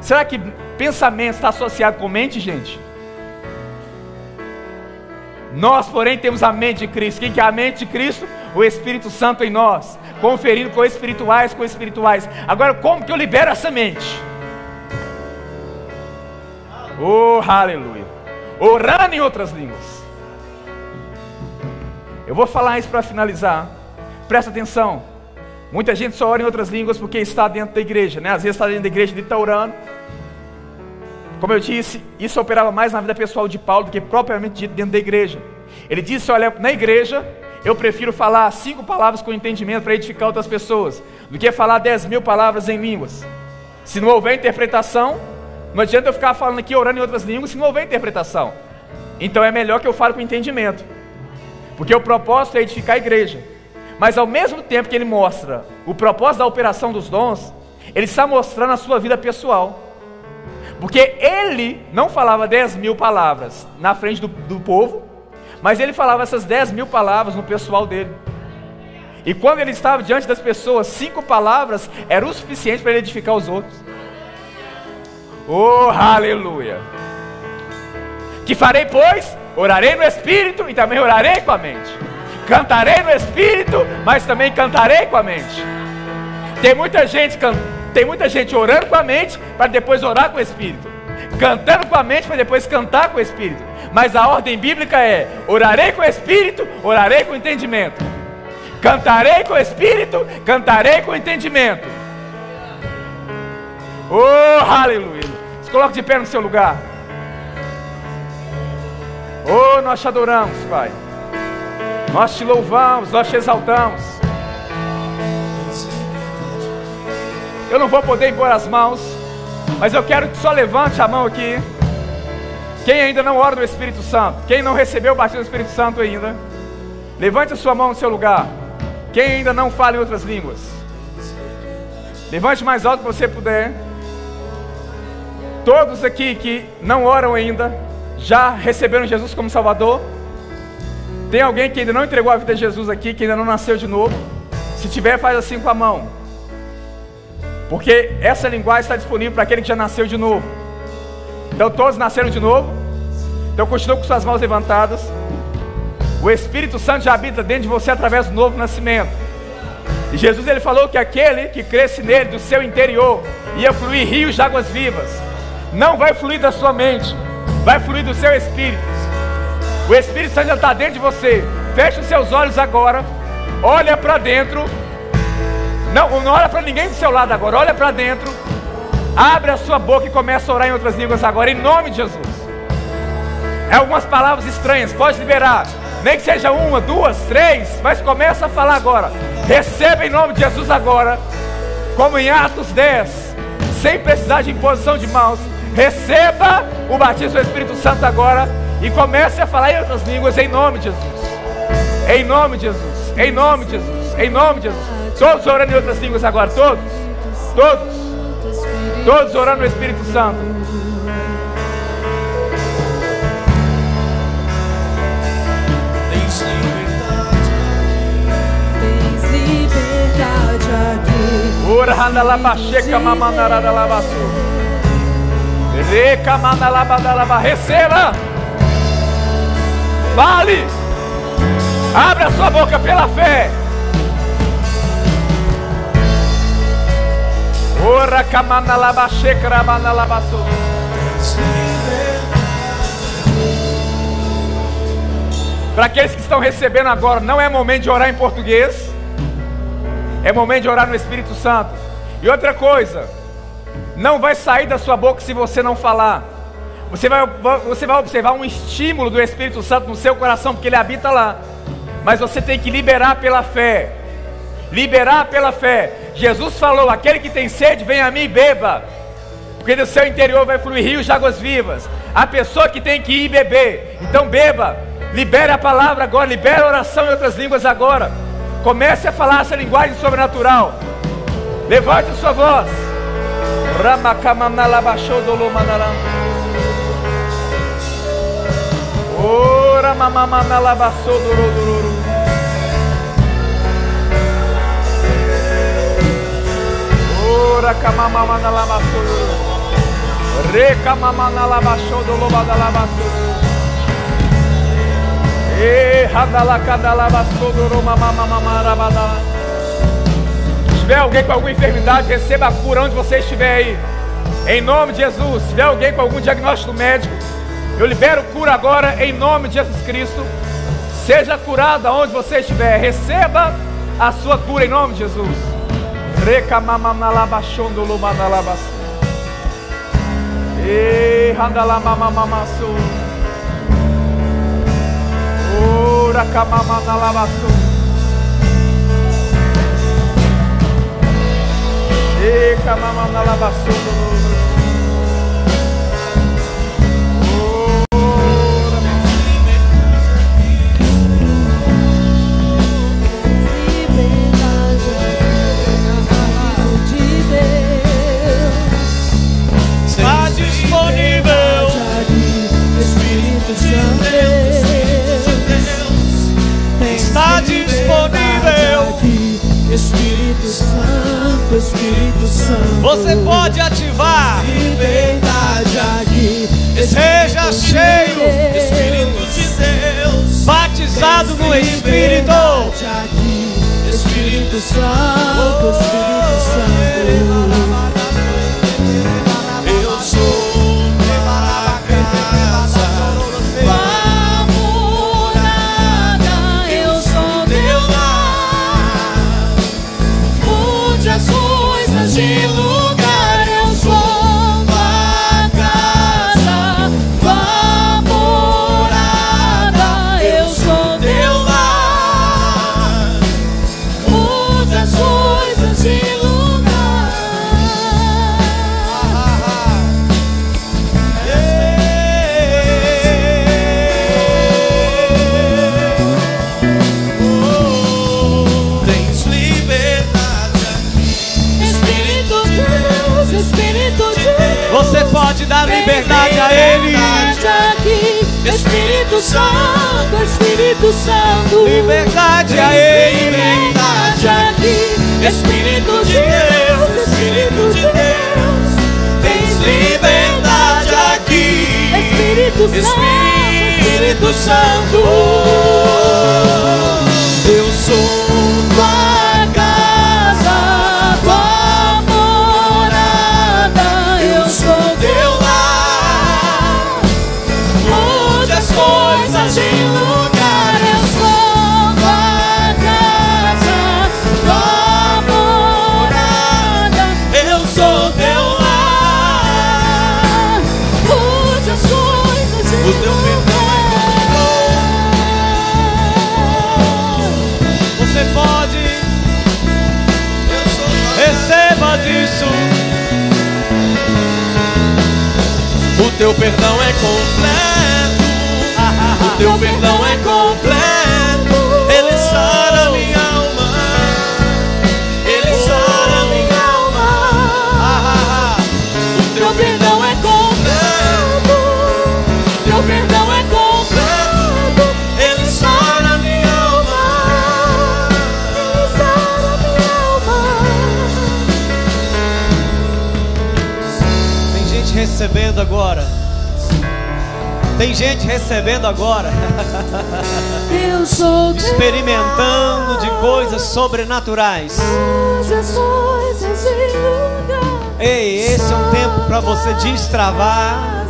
Será que pensamento está associado com mente, gente? Nós, porém, temos a mente de Cristo. Quem que é a mente de Cristo? O Espírito Santo em nós, conferindo com espirituais, com espirituais. Agora, como que eu libero essa mente? Oh, aleluia. Orando em outras línguas. Eu vou falar isso para finalizar. Presta atenção. Muita gente só ora em outras línguas porque está dentro da igreja, né? Às vezes está dentro da igreja de está orando. Como eu disse, isso operava mais na vida pessoal de Paulo do que propriamente dito dentro da igreja. Ele disse: Olha, na igreja eu prefiro falar cinco palavras com entendimento para edificar outras pessoas, do que falar dez mil palavras em línguas. Se não houver interpretação, não adianta eu ficar falando aqui orando em outras línguas se não houver interpretação. Então é melhor que eu fale com entendimento, porque o propósito é edificar a igreja. Mas ao mesmo tempo que ele mostra o propósito da operação dos dons, ele está mostrando a sua vida pessoal. Porque ele não falava dez mil palavras na frente do, do povo, mas ele falava essas 10 mil palavras no pessoal dele. E quando ele estava diante das pessoas, cinco palavras era o suficiente para ele edificar os outros. Oh, aleluia! Que farei, pois? Orarei no espírito e também orarei com a mente. Cantarei no espírito, mas também cantarei com a mente. Tem muita gente, tem muita gente orando com a mente para depois orar com o espírito. Cantando com a mente para depois cantar com o espírito. Mas a ordem bíblica é: orarei com o espírito, orarei com entendimento. Cantarei com o espírito, cantarei com entendimento. Oh, aleluia. Coloque de pé no seu lugar. Oh, nós te adoramos, Pai. Nós te louvamos, nós te exaltamos. Eu não vou poder impor as mãos, mas eu quero que só levante a mão aqui. Quem ainda não ora no Espírito Santo? Quem não recebeu o batismo do Espírito Santo ainda? Levante a sua mão no seu lugar. Quem ainda não fala em outras línguas? Levante mais alto que você puder. Todos aqui que não oram ainda, já receberam Jesus como Salvador? Tem alguém que ainda não entregou a vida a Jesus aqui, que ainda não nasceu de novo? Se tiver, faz assim com a mão. Porque essa linguagem está disponível para aquele que já nasceu de novo. Então todos nasceram de novo. Então continua com suas mãos levantadas. O Espírito Santo já habita dentro de você através do novo nascimento. E Jesus ele falou que aquele que cresce nele, do seu interior, ia fluir rios de águas vivas. Não vai fluir da sua mente, vai fluir do seu espírito. O Espírito Santo já está dentro de você. Feche os seus olhos agora. Olha para dentro. Não, não olha para ninguém do seu lado agora. Olha para dentro. Abre a sua boca e começa a orar em outras línguas agora, em nome de Jesus. É algumas palavras estranhas, pode liberar. Nem que seja uma, duas, três, mas começa a falar agora. Receba em nome de Jesus agora, como em Atos 10, sem precisar de imposição de mãos. Receba o batismo do Espírito Santo agora e comece a falar em outras línguas em nome de Jesus. Em nome de Jesus, em nome de Jesus, em nome de Jesus. Todos orando em outras línguas agora, todos, todos. Todos orando no Espírito Santo. Tens liberdade aqui. Ora handalabacheca mamandarada. Reca mandalabadalaba. Receba. Fale. Abra sua boca pela fé. Ora camana laba shekra bana labaçu. Para aqueles que estão recebendo agora, não é momento de orar em português, é momento de orar no Espírito Santo. E outra coisa, não vai sair da sua boca se você não falar. Você vai, você vai observar um estímulo do Espírito Santo no seu coração, porque ele habita lá. Mas você tem que liberar pela fé. Liberar pela fé. Jesus falou: aquele que tem sede, vem a mim e beba. Porque do seu interior vai fluir rios de águas vivas. A pessoa que tem que ir beber. Então beba. Libere a palavra agora, libere a oração em outras línguas agora. Comece a falar essa linguagem sobrenatural. Levante a sua voz. Ora mamamanalavasodorororo. Ora camamamanalavassodororo. Recamamanalavassodolobadalavassodororo. E radalacadalavassodoromamamamamarabadala. Se tiver alguém com alguma enfermidade, receba a cura onde você estiver aí. Em nome de Jesus. Se tiver alguém com algum diagnóstico médico, eu libero cura agora em nome de Jesus Cristo. Seja curado aonde você estiver. Receba a sua cura em nome de Jesus. Recamamamalabaxondolumanalabaçu. E randalamamamaçu. E camamamalabaçu. Está Santo, Espírito Santo. Você pode ativar. Liberdade aqui. Seja cheio. Espírito de Deus. Batizado no Espírito. aqui. Espírito Santo, Espírito Espírito Santo, Espírito Santo. Liberdade a Ele. Liberdade aqui. Espírito de Deus, Espírito de Deus. Tens liberdade aqui. Espírito Santo, Espírito Santo. Perdão é completo. O teu perdão é completo. Ele sara minha alma. Ele sara minha alma. O teu perdão é completo. Teu perdão é completo. Ele sara minha alma. Ele sara minha alma. Tem gente recebendo agora. Tem gente recebendo agora. Eu sou Experimentando de coisas sobrenaturais. Ei, esse é um tempo para você destravar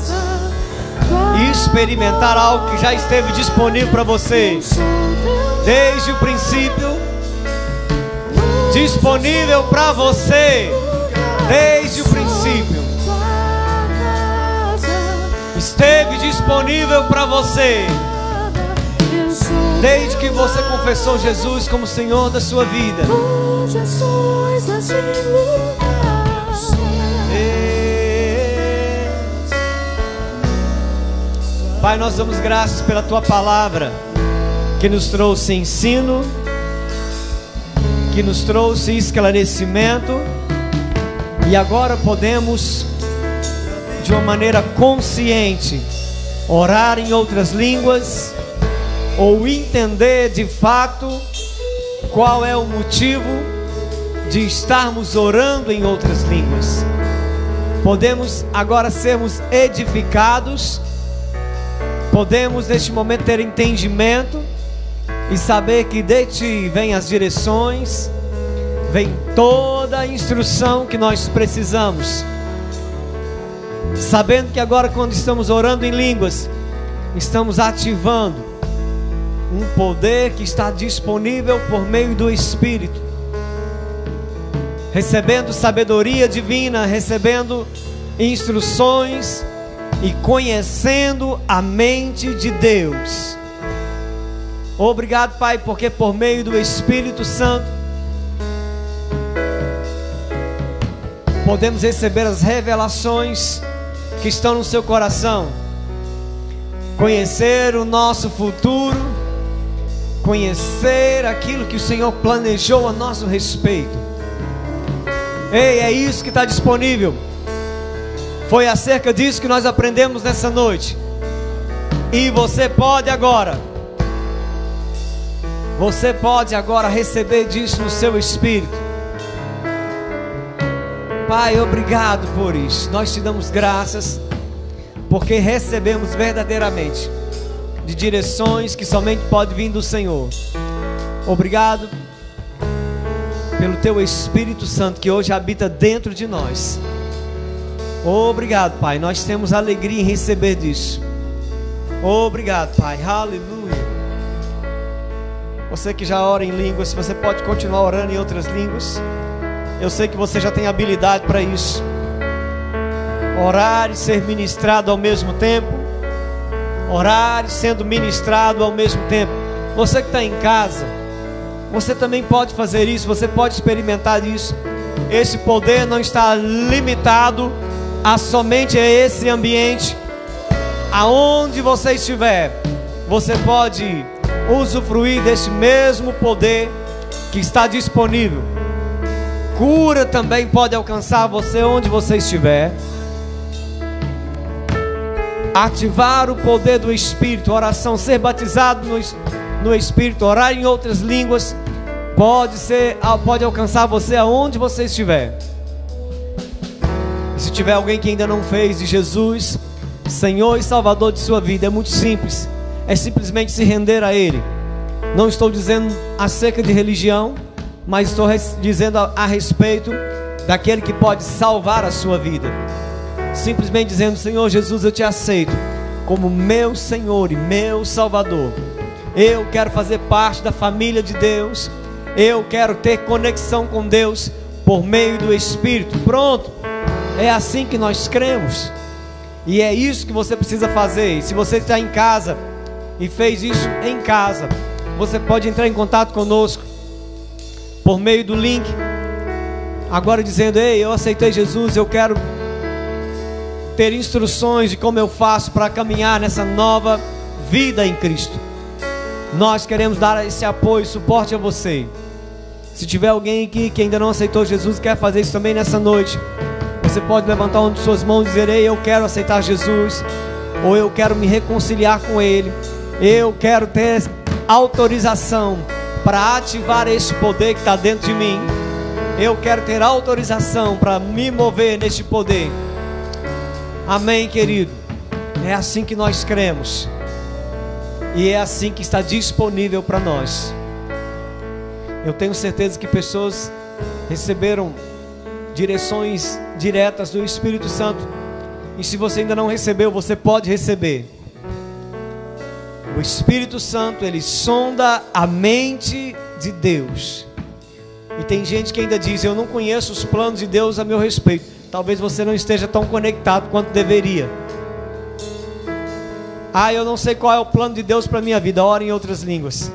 e experimentar algo que já esteve disponível para você desde o princípio. Disponível para você desde o princípio. Disponível para você desde que você confessou Jesus como Senhor da sua vida. Pai, nós damos graças pela tua palavra que nos trouxe ensino, que nos trouxe esclarecimento e agora podemos, de uma maneira consciente, orar em outras línguas ou entender de fato qual é o motivo de estarmos orando em outras línguas. Podemos agora sermos edificados, podemos neste momento ter entendimento e saber que de ti vem as direções, vem toda a instrução que nós precisamos. Sabendo que agora, quando estamos orando em línguas, estamos ativando um poder que está disponível por meio do Espírito, recebendo sabedoria divina, recebendo instruções e conhecendo a mente de Deus. Obrigado, Pai, porque por meio do Espírito Santo podemos receber as revelações que estão no seu coração, conhecer o nosso futuro, conhecer aquilo que o Senhor planejou a nosso respeito. Ei, é isso que está disponível. Foi acerca disso que nós aprendemos nessa noite. E você pode agora, você pode agora receber disso no seu espírito. Pai, obrigado por isso. Nós te damos graças, porque recebemos verdadeiramente de direções que somente pode vir do Senhor. Obrigado pelo teu Espírito Santo que hoje habita dentro de nós. Obrigado, Pai. Nós temos alegria em receber disso. Obrigado, Pai. Aleluia. Você que já ora em línguas, você pode continuar orando em outras línguas. Eu sei que você já tem habilidade para isso. Orar e ser ministrado ao mesmo tempo. Orar e sendo ministrado ao mesmo tempo. Você que está em casa, você também pode fazer isso, você pode experimentar isso. Esse poder não está limitado a somente esse ambiente. Aonde você estiver, você pode usufruir desse mesmo poder que está disponível. Cura também pode alcançar você onde você estiver. Ativar o poder do Espírito, oração, ser batizado no, no Espírito, orar em outras línguas, pode ser, pode alcançar você aonde você estiver. Se tiver alguém que ainda não fez de Jesus, Senhor e Salvador de sua vida, é muito simples. É simplesmente se render a Ele. Não estou dizendo acerca de religião, mas estou dizendo a, a respeito daquele que pode salvar a sua vida. Simplesmente dizendo: Senhor Jesus, eu te aceito como meu Senhor e meu Salvador. Eu quero fazer parte da família de Deus. Eu quero ter conexão com Deus por meio do Espírito. Pronto. É assim que nós cremos. E é isso que você precisa fazer. Se você está em casa e fez isso em casa, você pode entrar em contato conosco por meio do link. Agora dizendo: Ei, eu aceitei Jesus, eu quero ter instruções de como eu faço para caminhar nessa nova vida em Cristo. Nós queremos dar esse apoio, suporte a você. Se tiver alguém aqui que ainda não aceitou Jesus, quer fazer isso também nessa noite, você pode levantar uma de suas mãos e dizer: Ei, eu quero aceitar Jesus, ou eu quero me reconciliar com Ele, eu quero ter autorização para ativar esse poder que está dentro de mim. Eu quero ter autorização para me mover neste poder. Amém, querido. É assim que nós cremos. E é assim que está disponível para nós. Eu tenho certeza que pessoas receberam direções diretas do Espírito Santo. E se você ainda não recebeu, você pode receber. O Espírito Santo, ele sonda a mente de Deus. E tem gente que ainda diz: Eu não conheço os planos de Deus a meu respeito. Talvez você não esteja tão conectado quanto deveria. Ah, eu não sei qual é o plano de Deus para minha vida. Ore em outras línguas.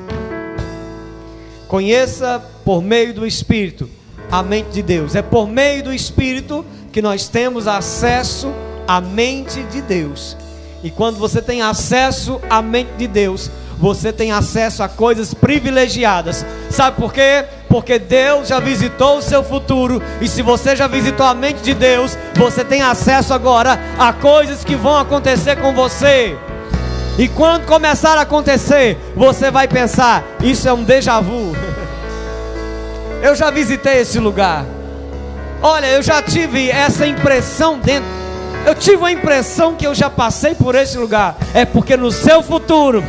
Conheça por meio do Espírito a mente de Deus. É por meio do Espírito que nós temos acesso à mente de Deus. E quando você tem acesso à mente de Deus, você tem acesso a coisas privilegiadas. Sabe por quê? Porque Deus já visitou o seu futuro. E se você já visitou a mente de Deus, você tem acesso agora a coisas que vão acontecer com você. E quando começar a acontecer, você vai pensar: isso é um déjà vu. eu já visitei esse lugar. Olha, eu já tive essa impressão dentro eu tive a impressão que eu já passei por esse lugar. É porque no seu futuro,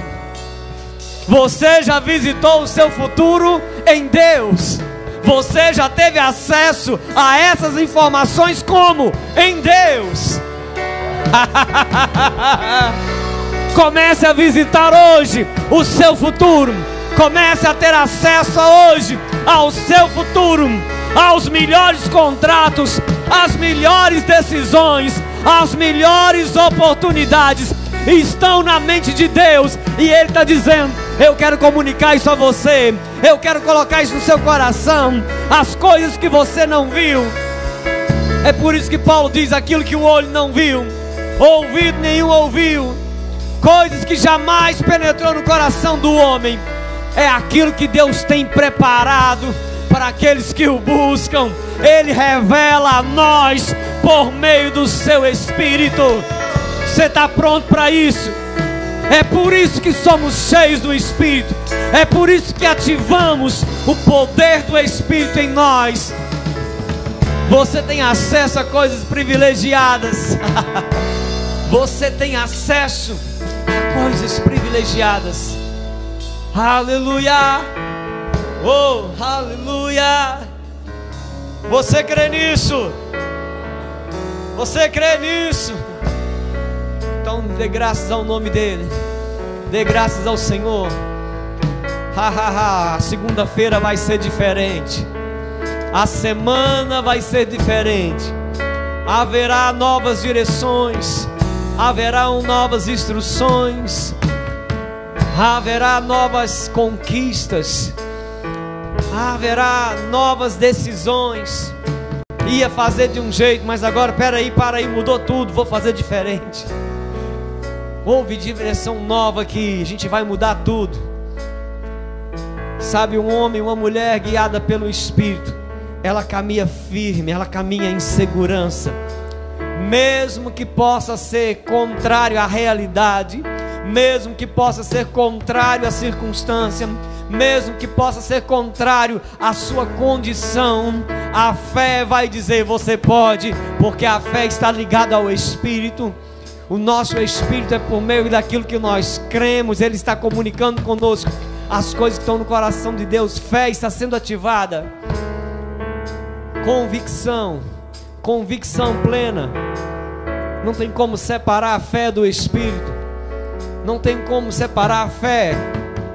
você já visitou o seu futuro em Deus. Você já teve acesso a essas informações como? Em Deus. Comece a visitar hoje o seu futuro. Comece a ter acesso hoje ao seu futuro, aos melhores contratos, às melhores decisões, às melhores oportunidades. Estão na mente de Deus. E Ele está dizendo: Eu quero comunicar isso a você, eu quero colocar isso no seu coração, as coisas que você não viu. É por isso que Paulo diz: aquilo que o olho não viu, ouvido nenhum ouviu, coisas que jamais penetrou no coração do homem, é aquilo que Deus tem preparado para aqueles que o buscam. Ele revela a nós por meio do seu Espírito. Você está pronto para isso? É por isso que somos cheios do Espírito. É por isso que ativamos o poder do Espírito em nós. Você tem acesso a coisas privilegiadas. Você tem acesso a coisas privilegiadas. Aleluia. Oh, aleluia. Você crê nisso? Você crê nisso? Então dê graças ao nome dele. Dê graças ao Senhor. Ha ha ha. Segunda-feira vai ser diferente. A semana vai ser diferente. Haverá novas direções. Haverão novas instruções. Haverá novas conquistas. Haverá novas decisões. Ia fazer de um jeito, mas agora, peraí, para aí, mudou tudo, vou fazer diferente. Houve direção nova aqui, a gente vai mudar tudo. Sabe, um homem, uma mulher guiada pelo Espírito, ela caminha firme, ela caminha em segurança, mesmo que possa ser contrário à realidade, mesmo que possa ser contrário à circunstância, mesmo que possa ser contrário à sua condição, a fé vai dizer: você pode, porque a fé está ligada ao Espírito. O nosso Espírito é por meio daquilo que nós cremos, Ele está comunicando conosco as coisas que estão no coração de Deus. Fé está sendo ativada. Convicção, convicção plena. Não tem como separar a fé do Espírito. Não tem como separar a fé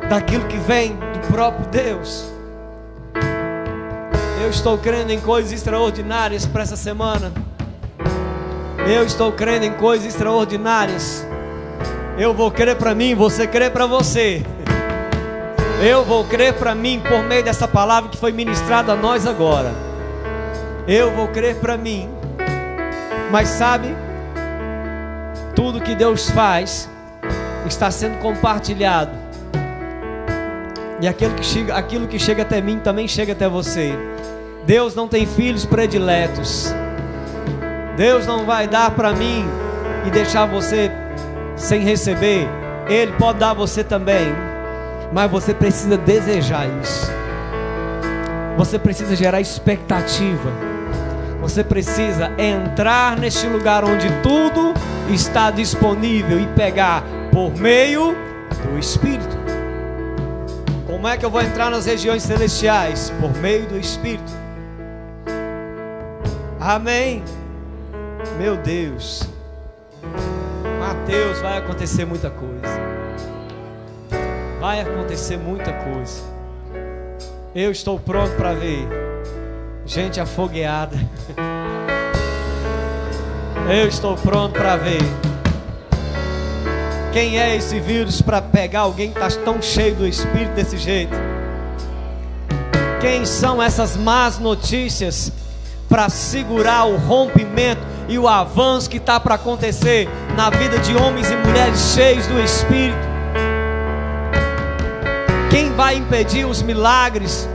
daquilo que vem do próprio Deus. Eu estou crendo em coisas extraordinárias para essa semana. Eu estou crendo em coisas extraordinárias. Eu vou crer para mim, você crê para você. Eu vou crer para mim por meio dessa palavra que foi ministrada a nós agora. Eu vou crer para mim. Mas sabe, tudo que Deus faz está sendo compartilhado. E aquilo que chega, aquilo que chega até mim também chega até você. Deus não tem filhos prediletos. Deus não vai dar para mim e deixar você sem receber. Ele pode dar você também. Mas você precisa desejar isso. Você precisa gerar expectativa. Você precisa entrar neste lugar onde tudo está disponível e pegar por meio do Espírito. Como é que eu vou entrar nas regiões celestiais? Por meio do Espírito. Amém. Meu Deus. Mateus, vai acontecer muita coisa. Vai acontecer muita coisa. Eu estou pronto para ver gente afogueada. Eu estou pronto para ver quem é esse vírus para pegar alguém que está tão cheio do Espírito desse jeito. Quem são essas más notícias para segurar o rompimento e o avanço que está para acontecer na vida de homens e mulheres cheios do Espírito? Quem vai impedir os milagres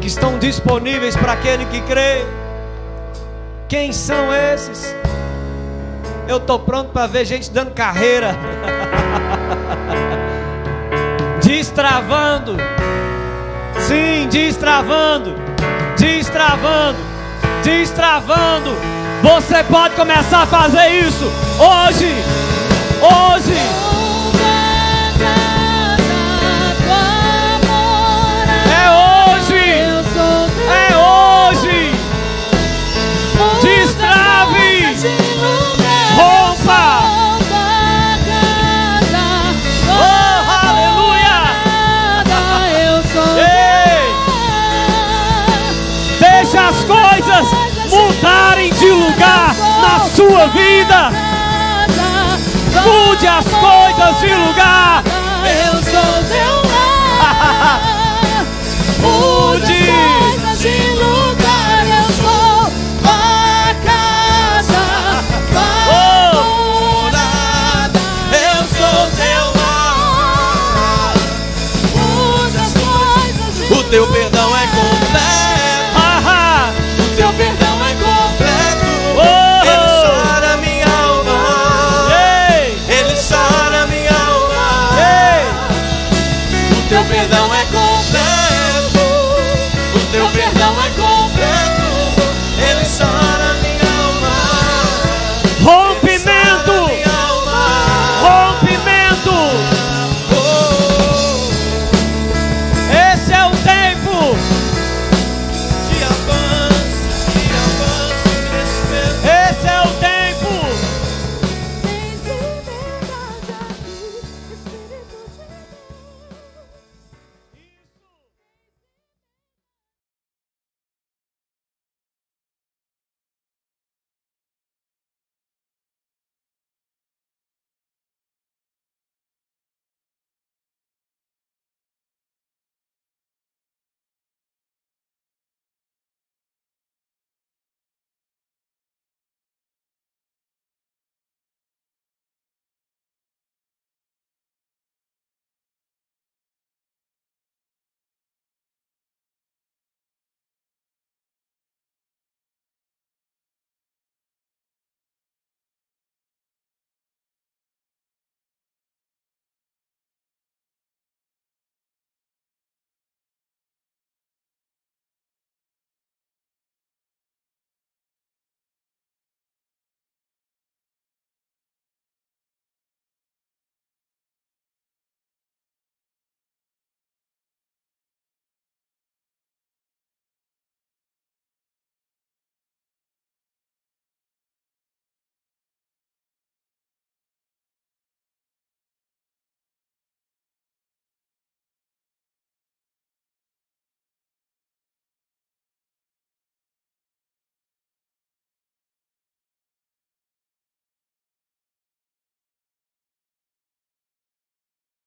que estão disponíveis para aquele que crê? Quem são esses? Eu estou pronto para ver gente dando carreira, destravando, sim, destravando, destravando, destravando. Você pode começar a fazer isso hoje, hoje. mude as coisas de lugar. Eu sou teu lar. mude